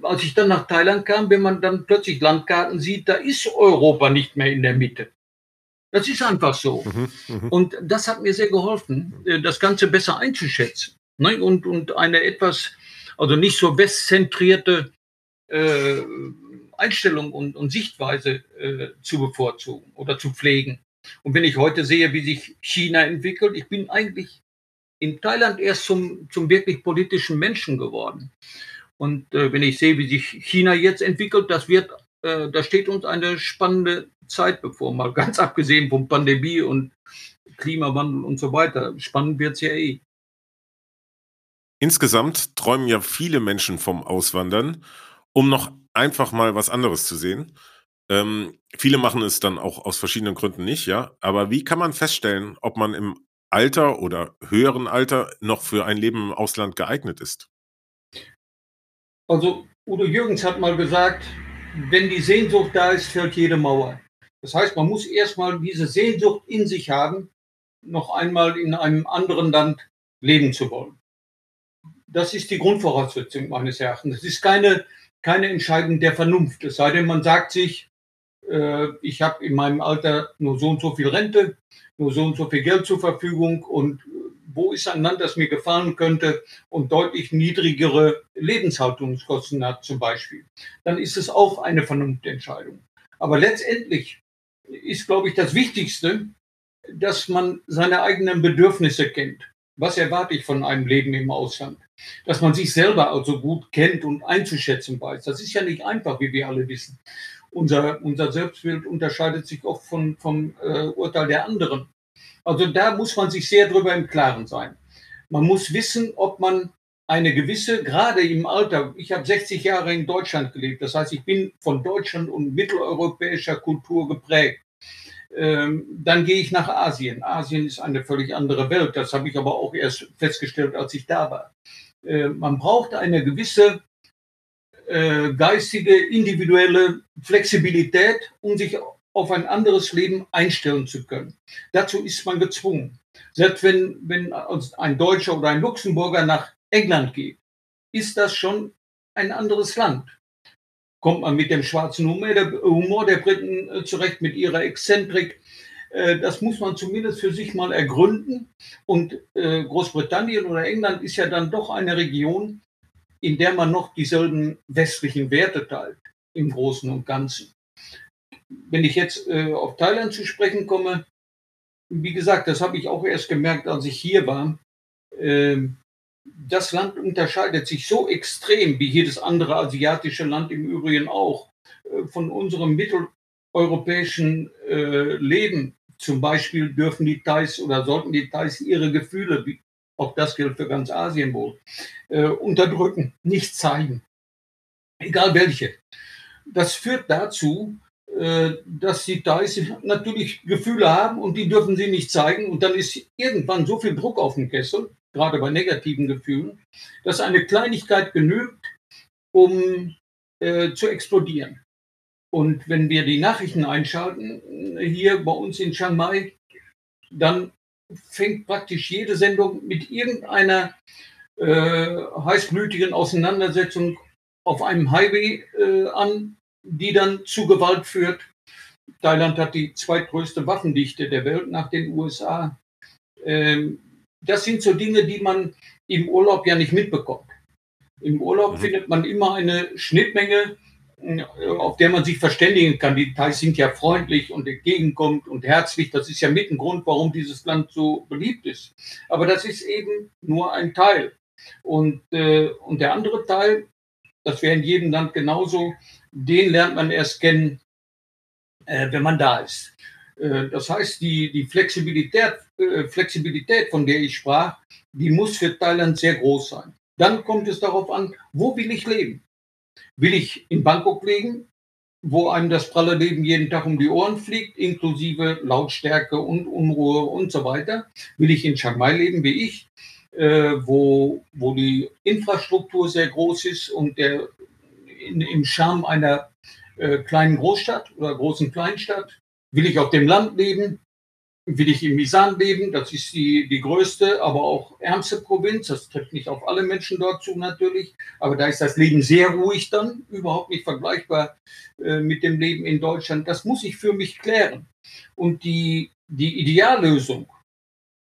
S2: als ich dann nach Thailand kam, wenn man dann plötzlich Landkarten sieht, da ist Europa nicht mehr in der Mitte. Das ist einfach so. Mhm, mh. Und das hat mir sehr geholfen, äh, das Ganze besser einzuschätzen. Ne? Und, und eine etwas, also nicht so westzentrierte äh, Einstellung und, und Sichtweise äh, zu bevorzugen oder zu pflegen. Und wenn ich heute sehe, wie sich China entwickelt, ich bin eigentlich in Thailand erst zum, zum wirklich politischen Menschen geworden. Und äh, wenn ich sehe, wie sich China jetzt entwickelt, das wird, äh, da steht uns eine spannende Zeit bevor, mal ganz <laughs> abgesehen von Pandemie und Klimawandel und so weiter. Spannend wird es ja eh.
S1: Insgesamt träumen ja viele Menschen vom Auswandern um noch einfach mal was anderes zu sehen. Ähm, viele machen es dann auch aus verschiedenen Gründen nicht, ja. Aber wie kann man feststellen, ob man im Alter oder höheren Alter noch für ein Leben im Ausland geeignet ist?
S2: Also Udo Jürgens hat mal gesagt, wenn die Sehnsucht da ist, fällt jede Mauer. Das heißt, man muss erstmal diese Sehnsucht in sich haben, noch einmal in einem anderen Land leben zu wollen. Das ist die Grundvoraussetzung meines Erachtens. Es ist keine keine Entscheidung der Vernunft. Es sei denn, man sagt sich, äh, ich habe in meinem Alter nur so und so viel Rente, nur so und so viel Geld zur Verfügung und äh, wo ist ein Land, das mir gefallen könnte und deutlich niedrigere Lebenshaltungskosten hat zum Beispiel. Dann ist es auch eine Vernunftentscheidung. Aber letztendlich ist, glaube ich, das Wichtigste, dass man seine eigenen Bedürfnisse kennt. Was erwarte ich von einem Leben im Ausland? Dass man sich selber also gut kennt und einzuschätzen weiß. Das ist ja nicht einfach, wie wir alle wissen. Unser, unser Selbstbild unterscheidet sich oft von, vom äh, Urteil der anderen. Also da muss man sich sehr drüber im Klaren sein. Man muss wissen, ob man eine gewisse, gerade im Alter, ich habe 60 Jahre in Deutschland gelebt, das heißt, ich bin von Deutschland und mitteleuropäischer Kultur geprägt. Ähm, dann gehe ich nach Asien. Asien ist eine völlig andere Welt. Das habe ich aber auch erst festgestellt, als ich da war. Äh, man braucht eine gewisse äh, geistige, individuelle Flexibilität, um sich auf ein anderes Leben einstellen zu können. Dazu ist man gezwungen. Selbst wenn, wenn ein Deutscher oder ein Luxemburger nach England geht, ist das schon ein anderes Land kommt man mit dem schwarzen Humor der, Humor der Briten äh, zurecht, mit ihrer Exzentrik. Äh, das muss man zumindest für sich mal ergründen. Und äh, Großbritannien oder England ist ja dann doch eine Region, in der man noch dieselben westlichen Werte teilt, im Großen und Ganzen. Wenn ich jetzt auf Thailand zu sprechen komme, wie gesagt, das habe ich auch erst gemerkt, als ich hier war. Ähm, das Land unterscheidet sich so extrem, wie jedes andere asiatische Land im Übrigen auch, äh, von unserem mitteleuropäischen äh, Leben. Zum Beispiel dürfen die Thais oder sollten die Thais ihre Gefühle, auch das gilt für ganz Asien wohl, äh, unterdrücken, nicht zeigen. Egal welche. Das führt dazu, dass die Thais natürlich Gefühle haben und die dürfen sie nicht zeigen. Und dann ist irgendwann so viel Druck auf dem Kessel, gerade bei negativen Gefühlen, dass eine Kleinigkeit genügt, um äh, zu explodieren. Und wenn wir die Nachrichten einschalten, hier bei uns in Chiang Mai, dann fängt praktisch jede Sendung mit irgendeiner äh, heißblütigen Auseinandersetzung auf einem Highway äh, an, die dann zu Gewalt führt. Thailand hat die zweitgrößte Waffendichte der Welt nach den USA. Ähm, das sind so Dinge, die man im Urlaub ja nicht mitbekommt. Im Urlaub mhm. findet man immer eine Schnittmenge, auf der man sich verständigen kann. Die Thais sind ja freundlich und entgegenkommt und herzlich. Das ist ja mit ein Grund, warum dieses Land so beliebt ist. Aber das ist eben nur ein Teil. Und, äh, und der andere Teil, das wäre in jedem Land genauso, den lernt man erst kennen, äh, wenn man da ist. Äh, das heißt, die, die Flexibilität, äh, Flexibilität, von der ich sprach, die muss für Thailand sehr groß sein. Dann kommt es darauf an, wo will ich leben? Will ich in Bangkok leben, wo einem das pralle Leben jeden Tag um die Ohren fliegt, inklusive Lautstärke und Unruhe und so weiter? Will ich in Chiang Mai leben, wie ich, äh, wo, wo die Infrastruktur sehr groß ist und der, in, im Charme einer äh, kleinen Großstadt oder großen Kleinstadt? Will ich auf dem Land leben? Will ich im Misan leben? Das ist die, die größte, aber auch ärmste Provinz. Das trifft nicht auf alle Menschen dort zu natürlich. Aber da ist das Leben sehr ruhig dann, überhaupt nicht vergleichbar äh, mit dem Leben in Deutschland. Das muss ich für mich klären. Und die, die Ideallösung,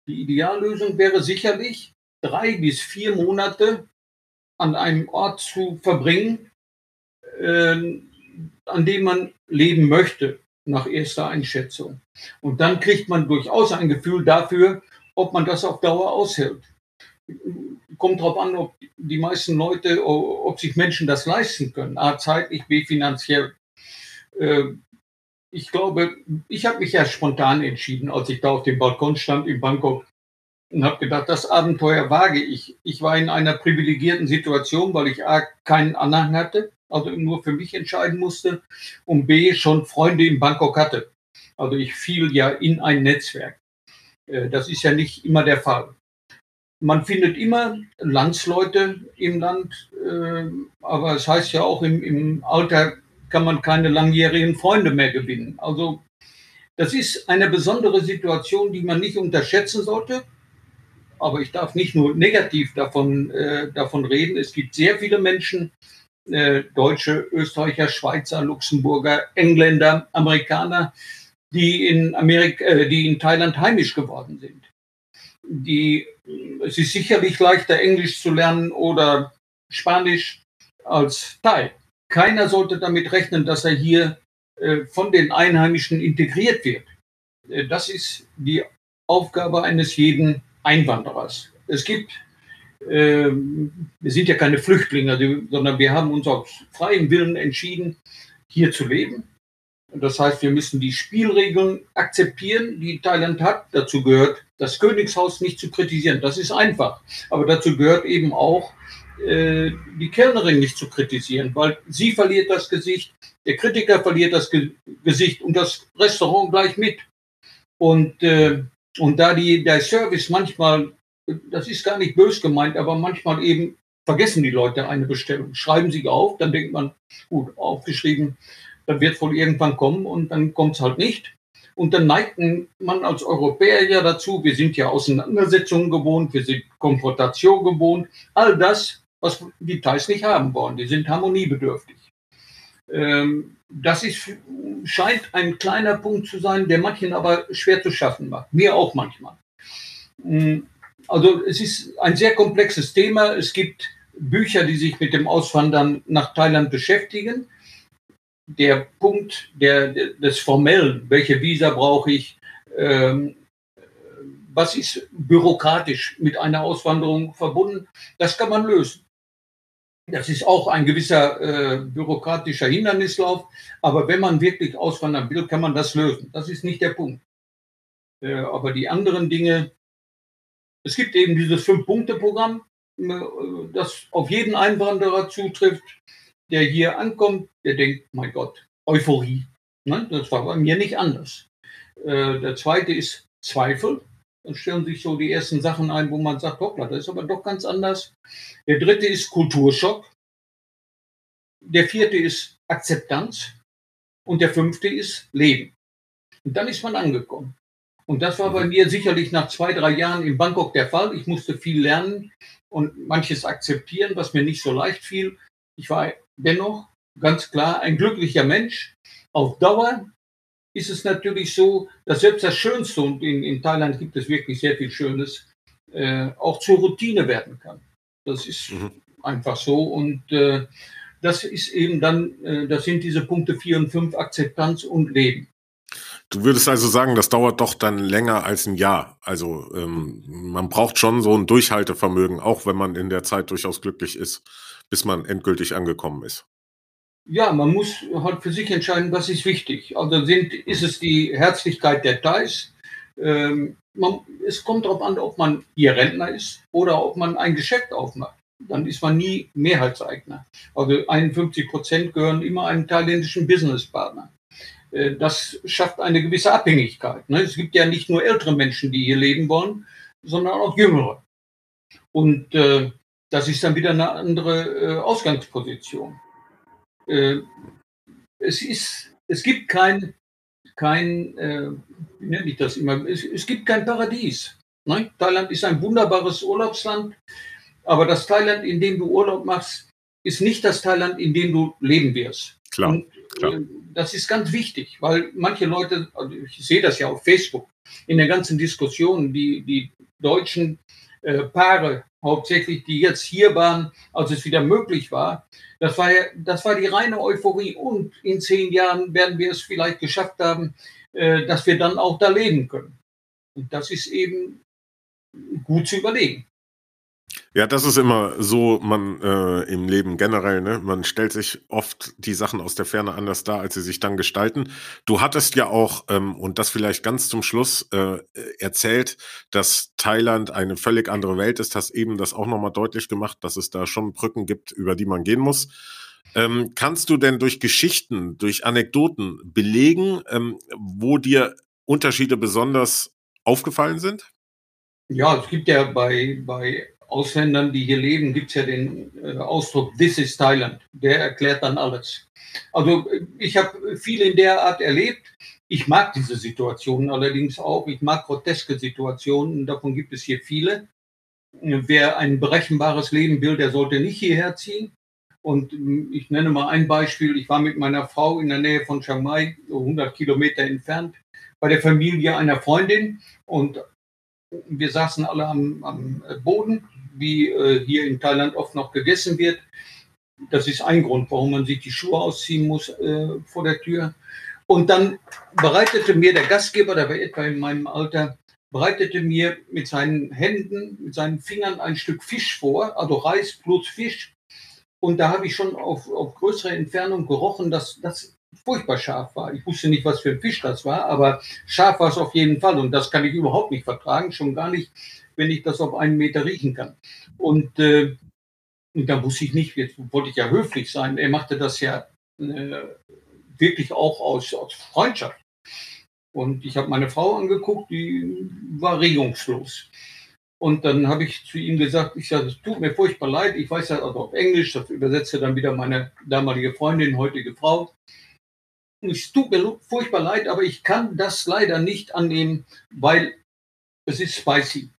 S2: die Ideallösung wäre sicherlich, drei bis vier Monate an einem Ort zu verbringen, äh, an dem man leben möchte nach erster Einschätzung. Und dann kriegt man durchaus ein Gefühl dafür, ob man das auf Dauer aushält. Kommt darauf an, ob die meisten Leute, ob sich Menschen das leisten können, A, zeitlich, B, finanziell. Äh, ich glaube, ich habe mich ja spontan entschieden, als ich da auf dem Balkon stand in Bangkok und habe gedacht, das Abenteuer wage ich. Ich war in einer privilegierten Situation, weil ich A, keinen Anhang hatte also nur für mich entscheiden musste und B schon Freunde in Bangkok hatte. Also ich fiel ja in ein Netzwerk. Äh, das ist ja nicht immer der Fall. Man findet immer Landsleute im Land, äh, aber es heißt ja auch, im, Alter kann man keine langjährigen Freunde mehr gewinnen. Also das ist eine besondere Situation, die man nicht unterschätzen sollte. Aber ich darf nicht nur negativ davon, äh, davon reden. Es gibt sehr viele Menschen, äh, Deutsche, Österreicher, Schweizer, Luxemburger, Engländer, Amerikaner, die in Amerika, äh, die in Thailand heimisch geworden sind. Die, es ist sicherlich leichter, Englisch zu lernen oder Spanisch als Thai. Keiner sollte damit rechnen, dass er hier äh, von den Einheimischen integriert wird. Das ist die Aufgabe eines jeden Einwanderers. Es gibt, äh, wir sind ja keine Flüchtlinge, sondern wir haben uns aus freiem Willen entschieden, hier zu leben. Das heißt, wir müssen die Spielregeln akzeptieren, die Thailand hat. Dazu gehört, das Königshaus nicht zu kritisieren. Das ist einfach. Aber dazu gehört eben auch, äh, die Kellnerin nicht zu kritisieren, weil sie verliert das Gesicht, der Kritiker verliert das Ge Gesicht und das Restaurant gleich mit. Und, äh, und da die, der Service manchmal, das ist gar nicht bös gemeint, aber manchmal eben vergessen die Leute eine Bestellung, schreiben sie auf, dann denkt man, gut, aufgeschrieben, dann wird wohl irgendwann kommen und dann kommt es halt nicht. Und dann neigt man als Europäer ja dazu, wir sind ja Auseinandersetzungen gewohnt, wir sind Konfrontation gewohnt, all das, was die Thais nicht haben wollen, die sind harmoniebedürftig. Ähm, das ist, scheint ein kleiner Punkt zu sein, der manchen aber schwer zu schaffen macht. Mir auch manchmal. Mm, also es ist ein sehr komplexes Thema. Es gibt Bücher, die sich mit dem Auswandern nach Thailand beschäftigen. Der Punkt der, des Formellen, welche Visa brauche ich, ähm, was ist bürokratisch mit einer Auswanderung verbunden, das kann man lösen. Das ist auch ein gewisser äh, bürokratischer Hindernislauf, aber wenn man wirklich auswandern will, kann man das lösen. Das ist nicht der Punkt. Äh, aber die anderen Dinge, es gibt eben dieses Fünf-Punkte-Programm, äh, das auf jeden Einwanderer zutrifft, der hier ankommt, der denkt, mein Gott, Euphorie. Ne? Das war bei mir nicht anders. Äh, der zweite ist Zweifel. Dann stellen sich so die ersten Sachen ein, wo man sagt, hoppla, das ist aber doch ganz anders. Der dritte ist Kulturschock. Der vierte ist Akzeptanz. Und der fünfte ist Leben. Und dann ist man angekommen. Und das war bei mhm. mir sicherlich nach zwei, drei Jahren in Bangkok der Fall. Ich musste viel lernen und manches akzeptieren, was mir nicht so leicht fiel. Ich war dennoch ganz klar ein glücklicher Mensch. Auf Dauer ist es natürlich so, dass selbst das Schönste, und in, in Thailand gibt es wirklich sehr viel Schönes, äh, auch zur Routine werden kann. Das ist mhm. einfach so. Und äh, das ist eben dann, äh, das sind diese Punkte 4 und 5, Akzeptanz und Leben.
S1: Du würdest also sagen, das dauert doch dann länger als ein Jahr. Also ähm, man braucht schon so ein Durchhaltevermögen, auch wenn man in der Zeit durchaus glücklich ist, bis man endgültig angekommen ist.
S2: Ja, man muss halt für sich entscheiden, was ist wichtig. Also sind, ist es die Herzlichkeit der Thais. Ähm, man, es kommt darauf an, ob man hier Rentner ist oder ob man ein Geschäft aufmacht. Dann ist man nie Mehrheitseigner. Also 51 Prozent gehören immer einem thailändischen Businesspartner. Äh, das schafft eine gewisse Abhängigkeit. Ne? Es gibt ja nicht nur ältere Menschen, die hier leben wollen, sondern auch jüngere. Und äh, das ist dann wieder eine andere äh, Ausgangsposition es ist, es gibt kein, kein wie nenne ich das immer, es, es gibt kein Paradies. Ne? Thailand ist ein wunderbares Urlaubsland, aber das Thailand, in dem du Urlaub machst, ist nicht das Thailand, in dem du leben wirst.
S1: Klar. Und, klar.
S2: Äh, das ist ganz wichtig, weil manche Leute, also ich sehe das ja auf Facebook, in den ganzen Diskussionen, die, die deutschen äh, Paare hauptsächlich, die jetzt hier waren, als es wieder möglich war. Das war, ja, das war die reine Euphorie. Und in zehn Jahren werden wir es vielleicht geschafft haben, äh, dass wir dann auch da leben können. Und das ist eben gut zu überlegen.
S1: Ja, das ist immer so, man äh, im Leben generell, ne? Man stellt sich oft die Sachen aus der Ferne anders dar, als sie sich dann gestalten. Du hattest ja auch, ähm, und das vielleicht ganz zum Schluss, äh, erzählt, dass Thailand eine völlig andere Welt ist, hast eben das auch nochmal deutlich gemacht, dass es da schon Brücken gibt, über die man gehen muss. Ähm, kannst du denn durch Geschichten, durch Anekdoten belegen, ähm, wo dir Unterschiede besonders aufgefallen sind?
S2: Ja, es gibt ja bei, bei Ausländern, die hier leben, gibt es ja den äh, Ausdruck This is Thailand. Der erklärt dann alles. Also ich habe viel in der Art erlebt. Ich mag diese Situationen allerdings auch. Ich mag groteske Situationen. Davon gibt es hier viele. Wer ein berechenbares Leben will, der sollte nicht hierher ziehen. Und ich nenne mal ein Beispiel. Ich war mit meiner Frau in der Nähe von Chiang Mai, 100 Kilometer entfernt, bei der Familie einer Freundin. Und wir saßen alle am, am Boden wie äh, hier in Thailand oft noch gegessen wird. Das ist ein Grund, warum man sich die Schuhe ausziehen muss äh, vor der Tür. Und dann bereitete mir der Gastgeber, der war etwa in meinem Alter, bereitete mir mit seinen Händen, mit seinen Fingern ein Stück Fisch vor, also Reis plus Fisch. Und da habe ich schon auf, auf größere Entfernung gerochen, dass das furchtbar scharf war. Ich wusste nicht, was für ein Fisch das war, aber scharf war es auf jeden Fall. Und das kann ich überhaupt nicht vertragen, schon gar nicht, wenn ich das auf einen Meter riechen kann. Und, äh, und da wusste ich nicht, jetzt wollte ich ja höflich sein. Er machte das ja äh, wirklich auch aus, aus Freundschaft. Und ich habe meine Frau angeguckt, die war regungslos. Und dann habe ich zu ihm gesagt, ich sage, es tut mir furchtbar leid, ich weiß ja also auf Englisch, das übersetze dann wieder meine damalige Freundin, heutige Frau. Es tut mir furchtbar leid, aber ich kann das leider nicht annehmen, weil es ist spicy.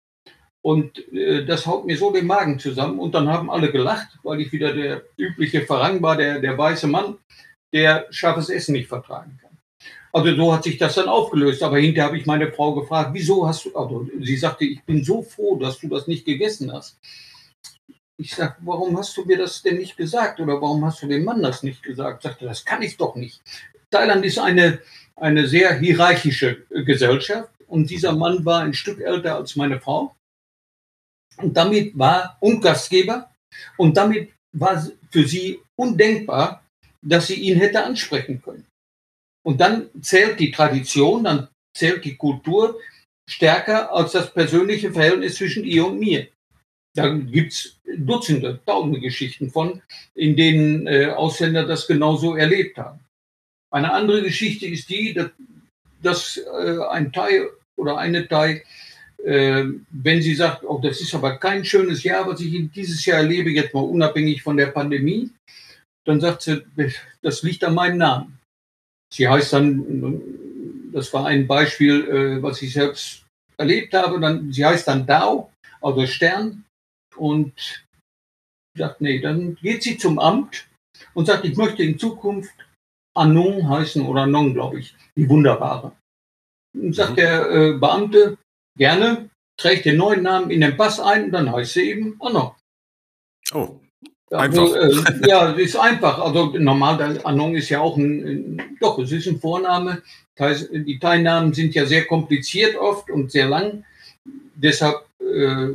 S2: Und äh, das haut mir so den Magen zusammen. Und dann haben alle gelacht, weil ich wieder der übliche Farang war, der, der weiße Mann, der scharfes Essen nicht vertragen kann. Also so hat sich das dann aufgelöst. Aber hinterher habe ich meine Frau gefragt, wieso hast du, also sie sagte, ich bin so froh, dass du das nicht gegessen hast. Ich sage, warum hast du mir das denn nicht gesagt? Oder warum hast du dem Mann das nicht gesagt? Sagte, das kann ich doch nicht. Thailand ist eine, eine sehr hierarchische Gesellschaft. Und dieser Mann war ein Stück älter als meine Frau. Und damit war, und Gastgeber. Und damit war für sie undenkbar, dass sie ihn hätte ansprechen können. Und dann zählt die Tradition, dann zählt die Kultur stärker als das persönliche Verhältnis zwischen ihr und mir. Da gibt es Dutzende, tausende Geschichten von, in denen äh, Ausländer das genauso erlebt haben. Eine andere Geschichte ist die, dass, dass äh, ein Thai oder eine äh, wenn sie sagt, oh, das ist aber kein schönes Jahr, was ich dieses Jahr erlebe, jetzt mal unabhängig von der Pandemie, dann sagt sie, das liegt an meinem Namen. Sie heißt dann, das war ein Beispiel, äh, was ich selbst erlebt habe, dann, sie heißt dann Dao, also Stern, und sagt, nee, dann geht sie zum Amt und sagt, ich möchte in Zukunft Anon heißen oder Non, glaube ich, die Wunderbare. Und sagt mhm. der äh, Beamte, gerne, trägt den neuen Namen in den Pass ein und dann heißt sie eben Anon.
S1: Oh.
S2: Also, äh, <laughs> ja, ist einfach. Also normal, Anon ist ja auch ein, ein, doch, es ist ein Vorname. Die Teilnamen sind ja sehr kompliziert oft und sehr lang. Deshalb äh,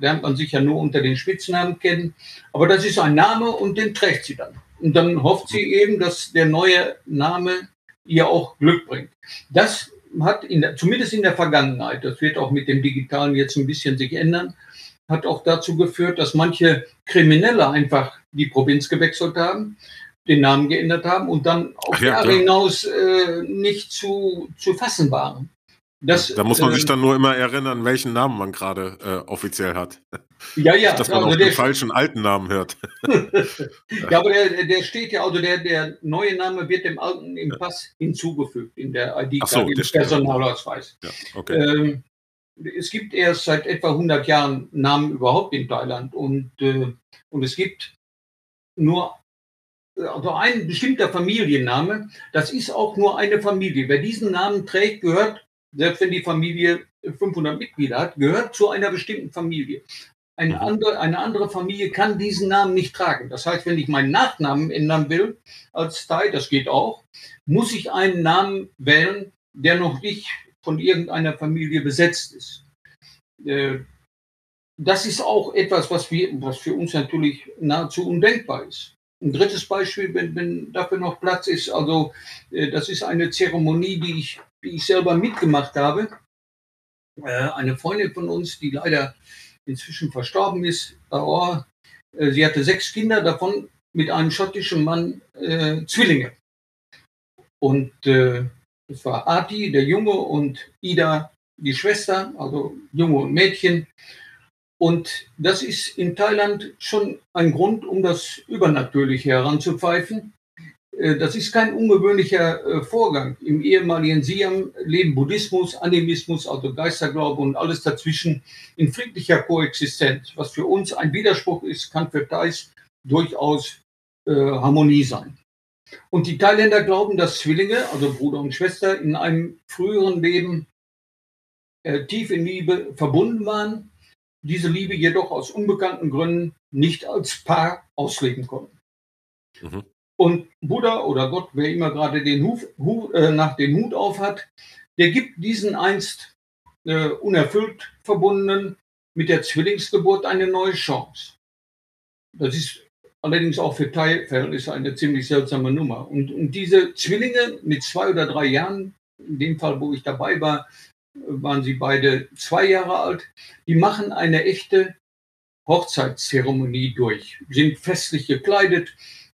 S2: lernt man sich ja nur unter den Spitznamen kennen. Aber das ist ein Name und den trägt sie dann. Und dann hofft sie eben, dass der neue Name ihr auch Glück bringt. Das hat in der, zumindest in der Vergangenheit, das wird auch mit dem Digitalen jetzt ein bisschen sich ändern, hat auch dazu geführt, dass manche Kriminelle einfach die Provinz gewechselt haben, den Namen geändert haben und dann auf ja, Jahre hinaus äh, nicht zu, zu fassen waren.
S1: Das, da muss man äh, sich dann nur immer erinnern, welchen Namen man gerade äh, offiziell hat.
S2: Ja, ja.
S1: Dass man also auch den falschen alten Namen hört. <laughs> <laughs>
S2: ja, aber der, der steht ja, also der, der neue Name wird dem alten im Pass hinzugefügt, in der ID-Karte, so, im Personalausweis. Ja, okay. ähm, es gibt erst seit etwa 100 Jahren Namen überhaupt in Thailand und, äh, und es gibt nur also ein bestimmter Familienname, das ist auch nur eine Familie. Wer diesen Namen trägt, gehört, selbst wenn die Familie 500 Mitglieder hat, gehört zu einer bestimmten Familie. Eine andere, eine andere Familie kann diesen Namen nicht tragen. Das heißt, wenn ich meinen Nachnamen ändern will als Thai, das geht auch, muss ich einen Namen wählen, der noch nicht von irgendeiner Familie besetzt ist. Äh, das ist auch etwas, was, wir, was für uns natürlich nahezu undenkbar ist. Ein drittes Beispiel, wenn, wenn dafür noch Platz ist, also äh, das ist eine Zeremonie, die ich, die ich selber mitgemacht habe. Äh, eine Freundin von uns, die leider inzwischen verstorben ist, oh, sie hatte sechs Kinder, davon mit einem schottischen Mann äh, Zwillinge. Und äh, das war Ati, der Junge, und Ida, die Schwester, also Junge und Mädchen. Und das ist in Thailand schon ein Grund, um das Übernatürliche heranzupfeifen. Äh, das ist kein ungewöhnlicher äh, Vorgang. Im ehemaligen Siam leben Buddhismus, Animismus, also Geisterglaube und alles dazwischen in friedlicher Koexistenz. Was für uns ein Widerspruch ist, kann für Thais durchaus äh, Harmonie sein. Und die Thailänder glauben, dass Zwillinge, also Bruder und Schwester, in einem früheren Leben äh, tief in Liebe verbunden waren, diese Liebe jedoch aus unbekannten Gründen nicht als Paar ausleben konnten. Mhm. Und Buddha oder Gott, wer immer gerade den Huf, Huf, äh, nach den Hut auf hat, der gibt diesen einst äh, unerfüllt verbundenen mit der Zwillingsgeburt eine neue Chance. Das ist allerdings auch für Teilverhältnisse eine ziemlich seltsame Nummer. Und, und diese Zwillinge mit zwei oder drei Jahren, in dem Fall, wo ich dabei war, waren sie beide zwei Jahre alt, die machen eine echte Hochzeitszeremonie durch, sind festlich gekleidet.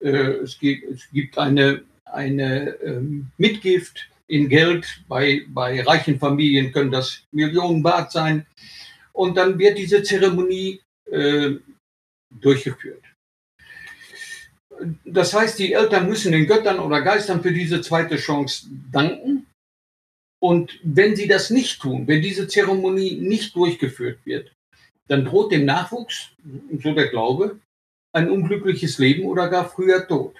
S2: Äh, es, gibt, es gibt eine, eine ähm, Mitgift in Geld. Bei, bei reichen Familien können das Millionen Baht sein. Und dann wird diese Zeremonie äh, durchgeführt. Das heißt, die Eltern müssen den Göttern oder Geistern für diese zweite Chance danken. Und wenn sie das nicht tun, wenn diese Zeremonie nicht durchgeführt wird, dann droht dem Nachwuchs, so der Glaube, ein unglückliches Leben oder gar früher Tod.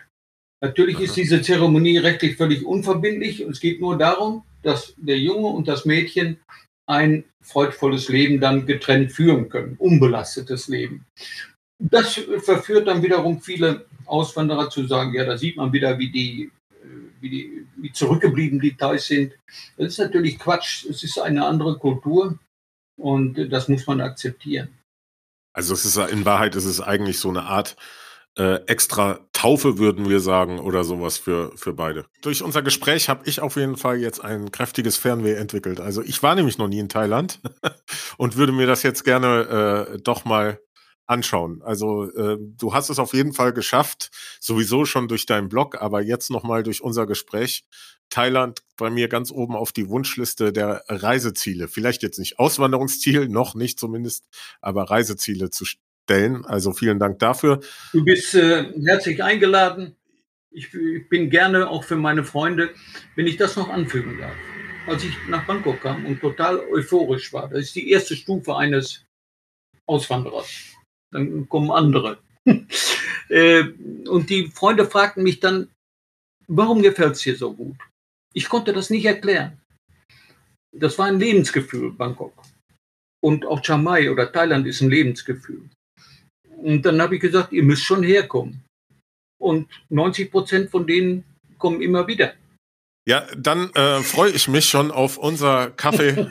S2: Natürlich ist diese Zeremonie rechtlich völlig unverbindlich und es geht nur darum, dass der Junge und das Mädchen ein freudvolles Leben dann getrennt führen können, unbelastetes Leben. Das verführt dann wiederum viele Auswanderer zu sagen, ja, da sieht man wieder, wie die, wie die wie zurückgeblieben Details sind. Das ist natürlich Quatsch. Es ist eine andere Kultur und das muss man akzeptieren.
S1: Also es ist in Wahrheit ist es eigentlich so eine Art äh, extra Taufe, würden wir sagen, oder sowas für, für beide. Durch unser Gespräch habe ich auf jeden Fall jetzt ein kräftiges Fernweh entwickelt. Also ich war nämlich noch nie in Thailand <laughs> und würde mir das jetzt gerne äh, doch mal anschauen. Also äh, du hast es auf jeden Fall geschafft, sowieso schon durch deinen Blog, aber jetzt nochmal durch unser Gespräch. Thailand bei mir ganz oben auf die Wunschliste der Reiseziele. Vielleicht jetzt nicht Auswanderungsziel, noch nicht zumindest, aber Reiseziele zu stellen. Also vielen Dank dafür.
S2: Du bist äh, herzlich eingeladen. Ich, ich bin gerne auch für meine Freunde, wenn ich das noch anfügen darf. Als ich nach Bangkok kam und total euphorisch war, das ist die erste Stufe eines Auswanderers dann kommen andere. <laughs> Äh, und die Freunde fragten mich dann, warum gefällt es dir so gut? Ich konnte das nicht erklären. Das war ein Lebensgefühl, Bangkok. Und auch Chiang Mai oder Thailand ist ein Lebensgefühl. Und dann habe ich gesagt, ihr müsst schon herkommen. Und 90 Prozent von denen kommen immer wieder.
S1: Ja, dann äh, freue ich mich schon auf unser Kaffee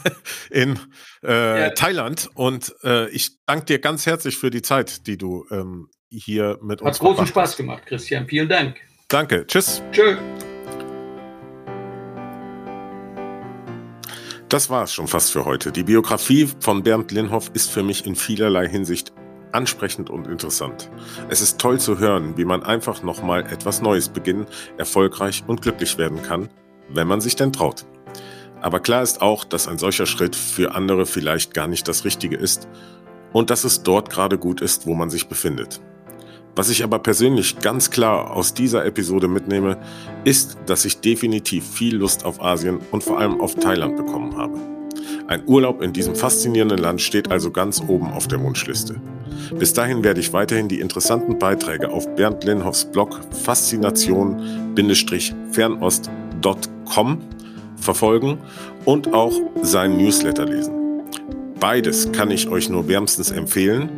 S1: <laughs> in äh, ja. Thailand und äh, ich danke dir ganz herzlich für die Zeit, die du ähm, hier mit
S2: Hat
S1: uns
S2: Hat großen Spaß gemacht, Christian. Vielen Dank.
S1: Danke. Tschüss.
S2: Tschö.
S1: Das war es schon fast für heute. Die Biografie von Bernd Linhoff ist für mich in vielerlei Hinsicht ansprechend und interessant. Es ist toll zu hören, wie man einfach nochmal etwas Neues beginnen, erfolgreich und glücklich werden kann, wenn man sich denn traut. Aber klar ist auch, dass ein solcher Schritt für andere vielleicht gar nicht das Richtige ist und dass es dort gerade gut ist, wo man sich befindet. Was ich aber persönlich ganz klar aus dieser Episode mitnehme, ist, dass ich definitiv viel Lust auf Asien und vor allem auf Thailand bekommen habe. Ein Urlaub in diesem faszinierenden Land steht also ganz oben auf der Wunschliste. Bis dahin werde ich weiterhin die interessanten Beiträge auf Bernd Linhoffs Blog faszination-fernost.com verfolgen und auch seinen Newsletter lesen. Beides kann ich euch nur wärmstens empfehlen.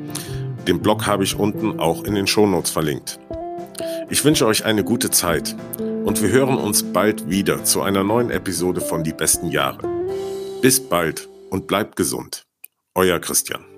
S1: Den Blog habe ich unten auch in den Shownotes verlinkt. Ich wünsche euch eine gute Zeit und wir hören uns bald wieder zu einer neuen Episode von Die besten Jahre. Bis bald und bleibt gesund. Euer Christian.